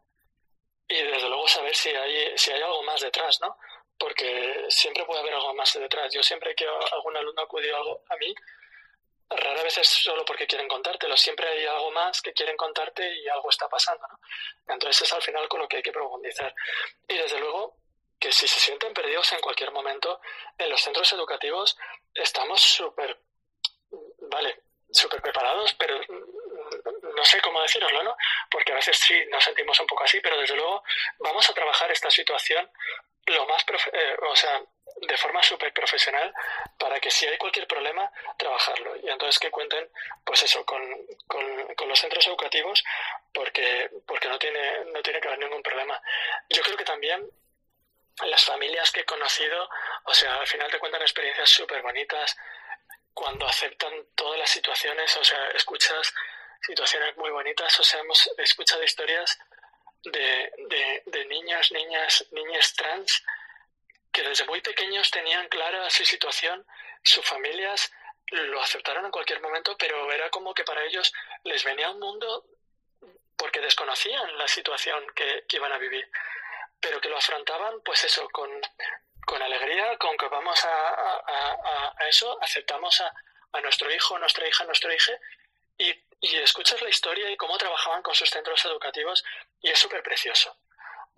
Y desde luego saber si hay, si hay algo más detrás, ¿no? Porque siempre puede haber algo más detrás. Yo siempre que algún alumno acudido a mí, rara vez es solo porque quieren contártelo, siempre hay algo más que quieren contarte y algo está pasando, ¿no? Entonces es al final con lo que hay que profundizar. Y desde luego que si se sienten perdidos en cualquier momento, en los centros educativos estamos súper vale, súper preparados, pero no sé cómo deciroslo, ¿no? Porque a veces sí nos sentimos un poco así, pero desde luego vamos a trabajar esta situación lo más, eh, o sea, de forma súper profesional para que si hay cualquier problema, trabajarlo. Y entonces que cuenten, pues eso, con, con, los centros educativos, porque, porque no, tiene, no tiene que haber ningún problema. Yo creo que también las familias que he conocido, o sea, al final te cuentan experiencias súper bonitas cuando aceptan todas las situaciones, o sea, escuchas situaciones muy bonitas, o sea, hemos escuchado historias de, de, de niños, niñas, niñas trans que desde muy pequeños tenían clara su situación, sus familias lo aceptaron en cualquier momento, pero era como que para ellos les venía un mundo porque desconocían la situación que, iban a vivir, pero que lo afrontaban, pues eso, con, con alegría, con que vamos a, a, eso, aceptamos a, a, nuestro hijo, nuestra hija, nuestro hijo, y, y escuchas la historia y cómo trabajaban con sus centros educativos, y es súper precioso.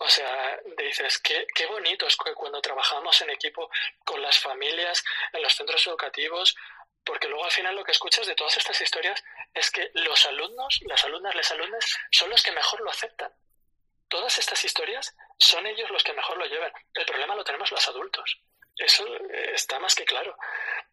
O sea, dices, qué, qué bonito es que cuando trabajamos en equipo con las familias, en los centros educativos, porque luego al final lo que escuchas de todas estas historias es que los alumnos, las alumnas, los alumnos, son los que mejor lo aceptan. Todas estas historias son ellos los que mejor lo llevan. El problema lo tenemos los adultos. Eso está más que claro.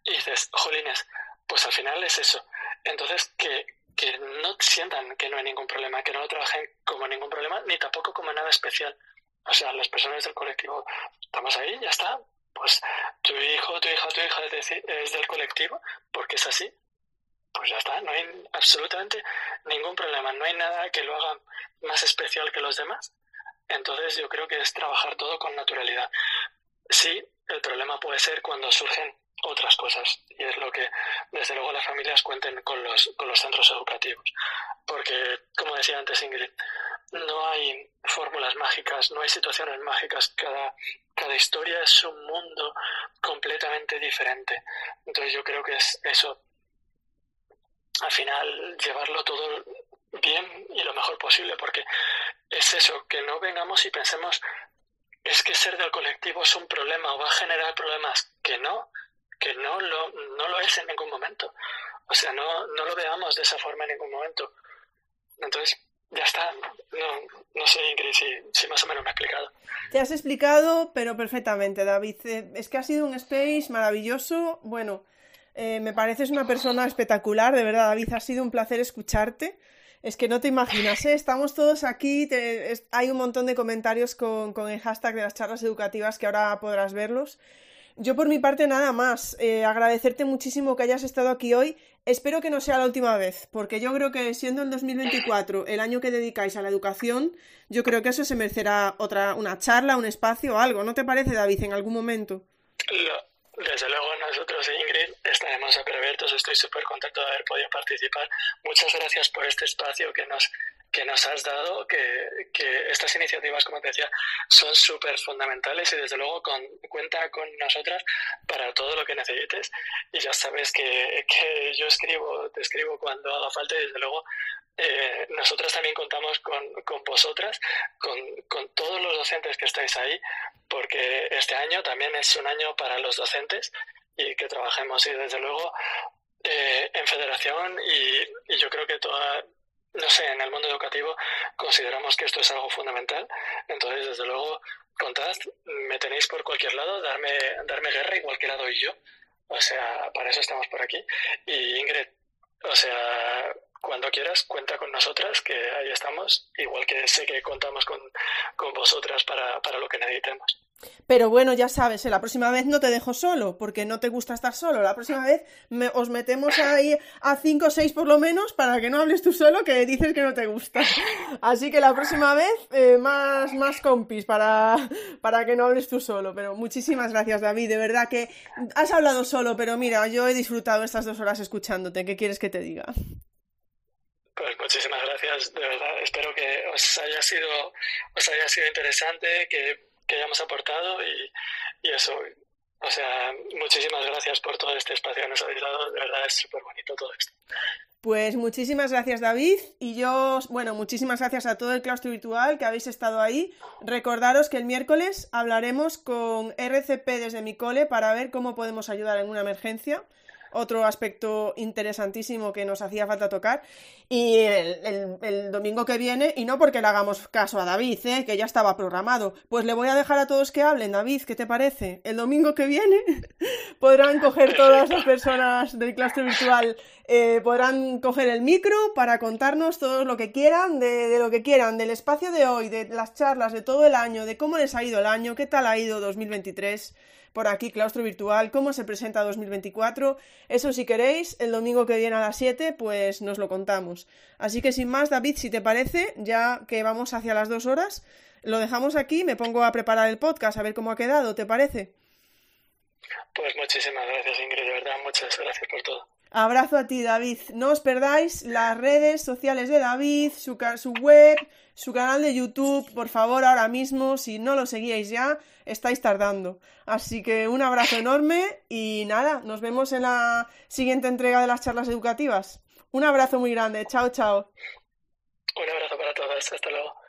Y dices, jolines, pues al final es eso. Entonces, que, que no sientan que no hay ningún problema, que no lo trabajen como ningún problema, ni tampoco como nada especial. O sea, las personas del colectivo, estamos ahí, ya está. Pues tu hijo, tu hija, tu hija es del colectivo, porque es así. Pues ya está, no hay absolutamente ningún problema, no hay nada que lo haga más especial que los demás. Entonces yo creo que es trabajar todo con naturalidad. Sí, el problema puede ser cuando surgen otras cosas. Y es lo que, desde luego, las familias cuenten con los, con los centros educativos. Porque, como decía antes Ingrid, no hay fórmulas mágicas, no hay situaciones mágicas. Cada, cada historia es un mundo completamente diferente. Entonces yo creo que es eso. Al final, llevarlo todo bien y lo mejor posible, porque es eso, que no vengamos y pensemos es que ser del colectivo es un problema o va a generar problemas, que no, que no lo, no lo es en ningún momento. O sea, no, no lo veamos de esa forma en ningún momento. Entonces, ya está. No, no sé, Ingrid, si, si, más o menos me he explicado. Te has explicado, pero perfectamente, David. Eh, es que ha sido un space maravilloso. Bueno, eh, me pareces una persona espectacular, de verdad, David. Ha sido un placer escucharte. Es que no te imaginas, ¿eh? estamos todos aquí, hay un montón de comentarios con, con el hashtag de las charlas educativas que ahora podrás verlos. Yo por mi parte nada más, eh, agradecerte muchísimo que hayas estado aquí hoy. Espero que no sea la última vez, porque yo creo que siendo el 2024 el año que dedicáis a la educación, yo creo que eso se merecerá otra, una charla, un espacio o algo. ¿No te parece, David, en algún momento? Desde luego nosotros, Ingrid, estaremos abiertos. Estoy súper contento de haber podido participar. Muchas gracias por este espacio que nos que nos has dado, que, que estas iniciativas, como te decía, son súper fundamentales y desde luego con, cuenta con nosotras para todo lo que necesites. Y ya sabes que, que yo escribo, te escribo cuando haga falta y desde luego eh, nosotros también contamos con, con vosotras, con, con, todos los docentes que estáis ahí, porque este año también es un año para los docentes y que trabajemos y desde luego eh, en federación y, y, yo creo que toda, no sé, en el mundo educativo consideramos que esto es algo fundamental. Entonces, desde luego, contad, me tenéis por cualquier lado, darme, darme guerra igual que la doy yo. O sea, para eso estamos por aquí. Y Ingrid, o sea, cuando quieras, cuenta con nosotras, que ahí estamos, igual que sé que contamos con, con vosotras para, para lo que necesitemos. Pero bueno, ya sabes, ¿eh? la próxima vez no te dejo solo, porque no te gusta estar solo. La próxima vez os metemos ahí a cinco o seis por lo menos para que no hables tú solo, que dices que no te gusta. Así que la próxima vez eh, más, más compis para, para que no hables tú solo. Pero muchísimas gracias, David. De verdad que has hablado solo, pero mira, yo he disfrutado estas dos horas escuchándote. ¿Qué quieres que te diga? Pues muchísimas gracias, de verdad. Espero que os haya sido, os haya sido interesante, que que hayamos aportado y, y eso. O sea, muchísimas gracias por todo este espacio que nos habéis dado. De verdad es súper bonito todo esto. Pues muchísimas gracias David y yo, bueno, muchísimas gracias a todo el claustro virtual que habéis estado ahí. Recordaros que el miércoles hablaremos con RCP desde mi cole para ver cómo podemos ayudar en una emergencia. Otro aspecto interesantísimo que nos hacía falta tocar. Y el, domingo que viene, y no porque le hagamos caso a David, ¿eh? que ya estaba programado, pues le voy a dejar a todos que hablen. David, ¿qué te parece? El domingo que viene podrán coger todas las personas del claustro virtual, eh, podrán coger el micro para contarnos todo lo que quieran, de lo que quieran, del espacio de hoy, de las charlas, de todo el año, de cómo les ha ido el año, qué tal ha ido 2023 por aquí, claustro virtual, cómo se presenta 2024. Eso si queréis, el domingo que viene a las 7, pues nos lo contamos. Así que sin más, David, si te parece, ya que vamos hacia las dos horas, lo dejamos aquí, me pongo a preparar el podcast, a ver cómo ha quedado, ¿te parece? Pues muchísimas gracias, Ingrid, de verdad, muchas gracias por todo. Abrazo a ti, David. No os perdáis las redes sociales de David, su, su web, su canal de YouTube, por favor, ahora mismo, si no lo seguíais ya, estáis tardando. Así que un abrazo enorme y nada, nos vemos en la siguiente entrega de las charlas educativas. Un abrazo muy grande, chao, chao. Un abrazo para todos, hasta luego.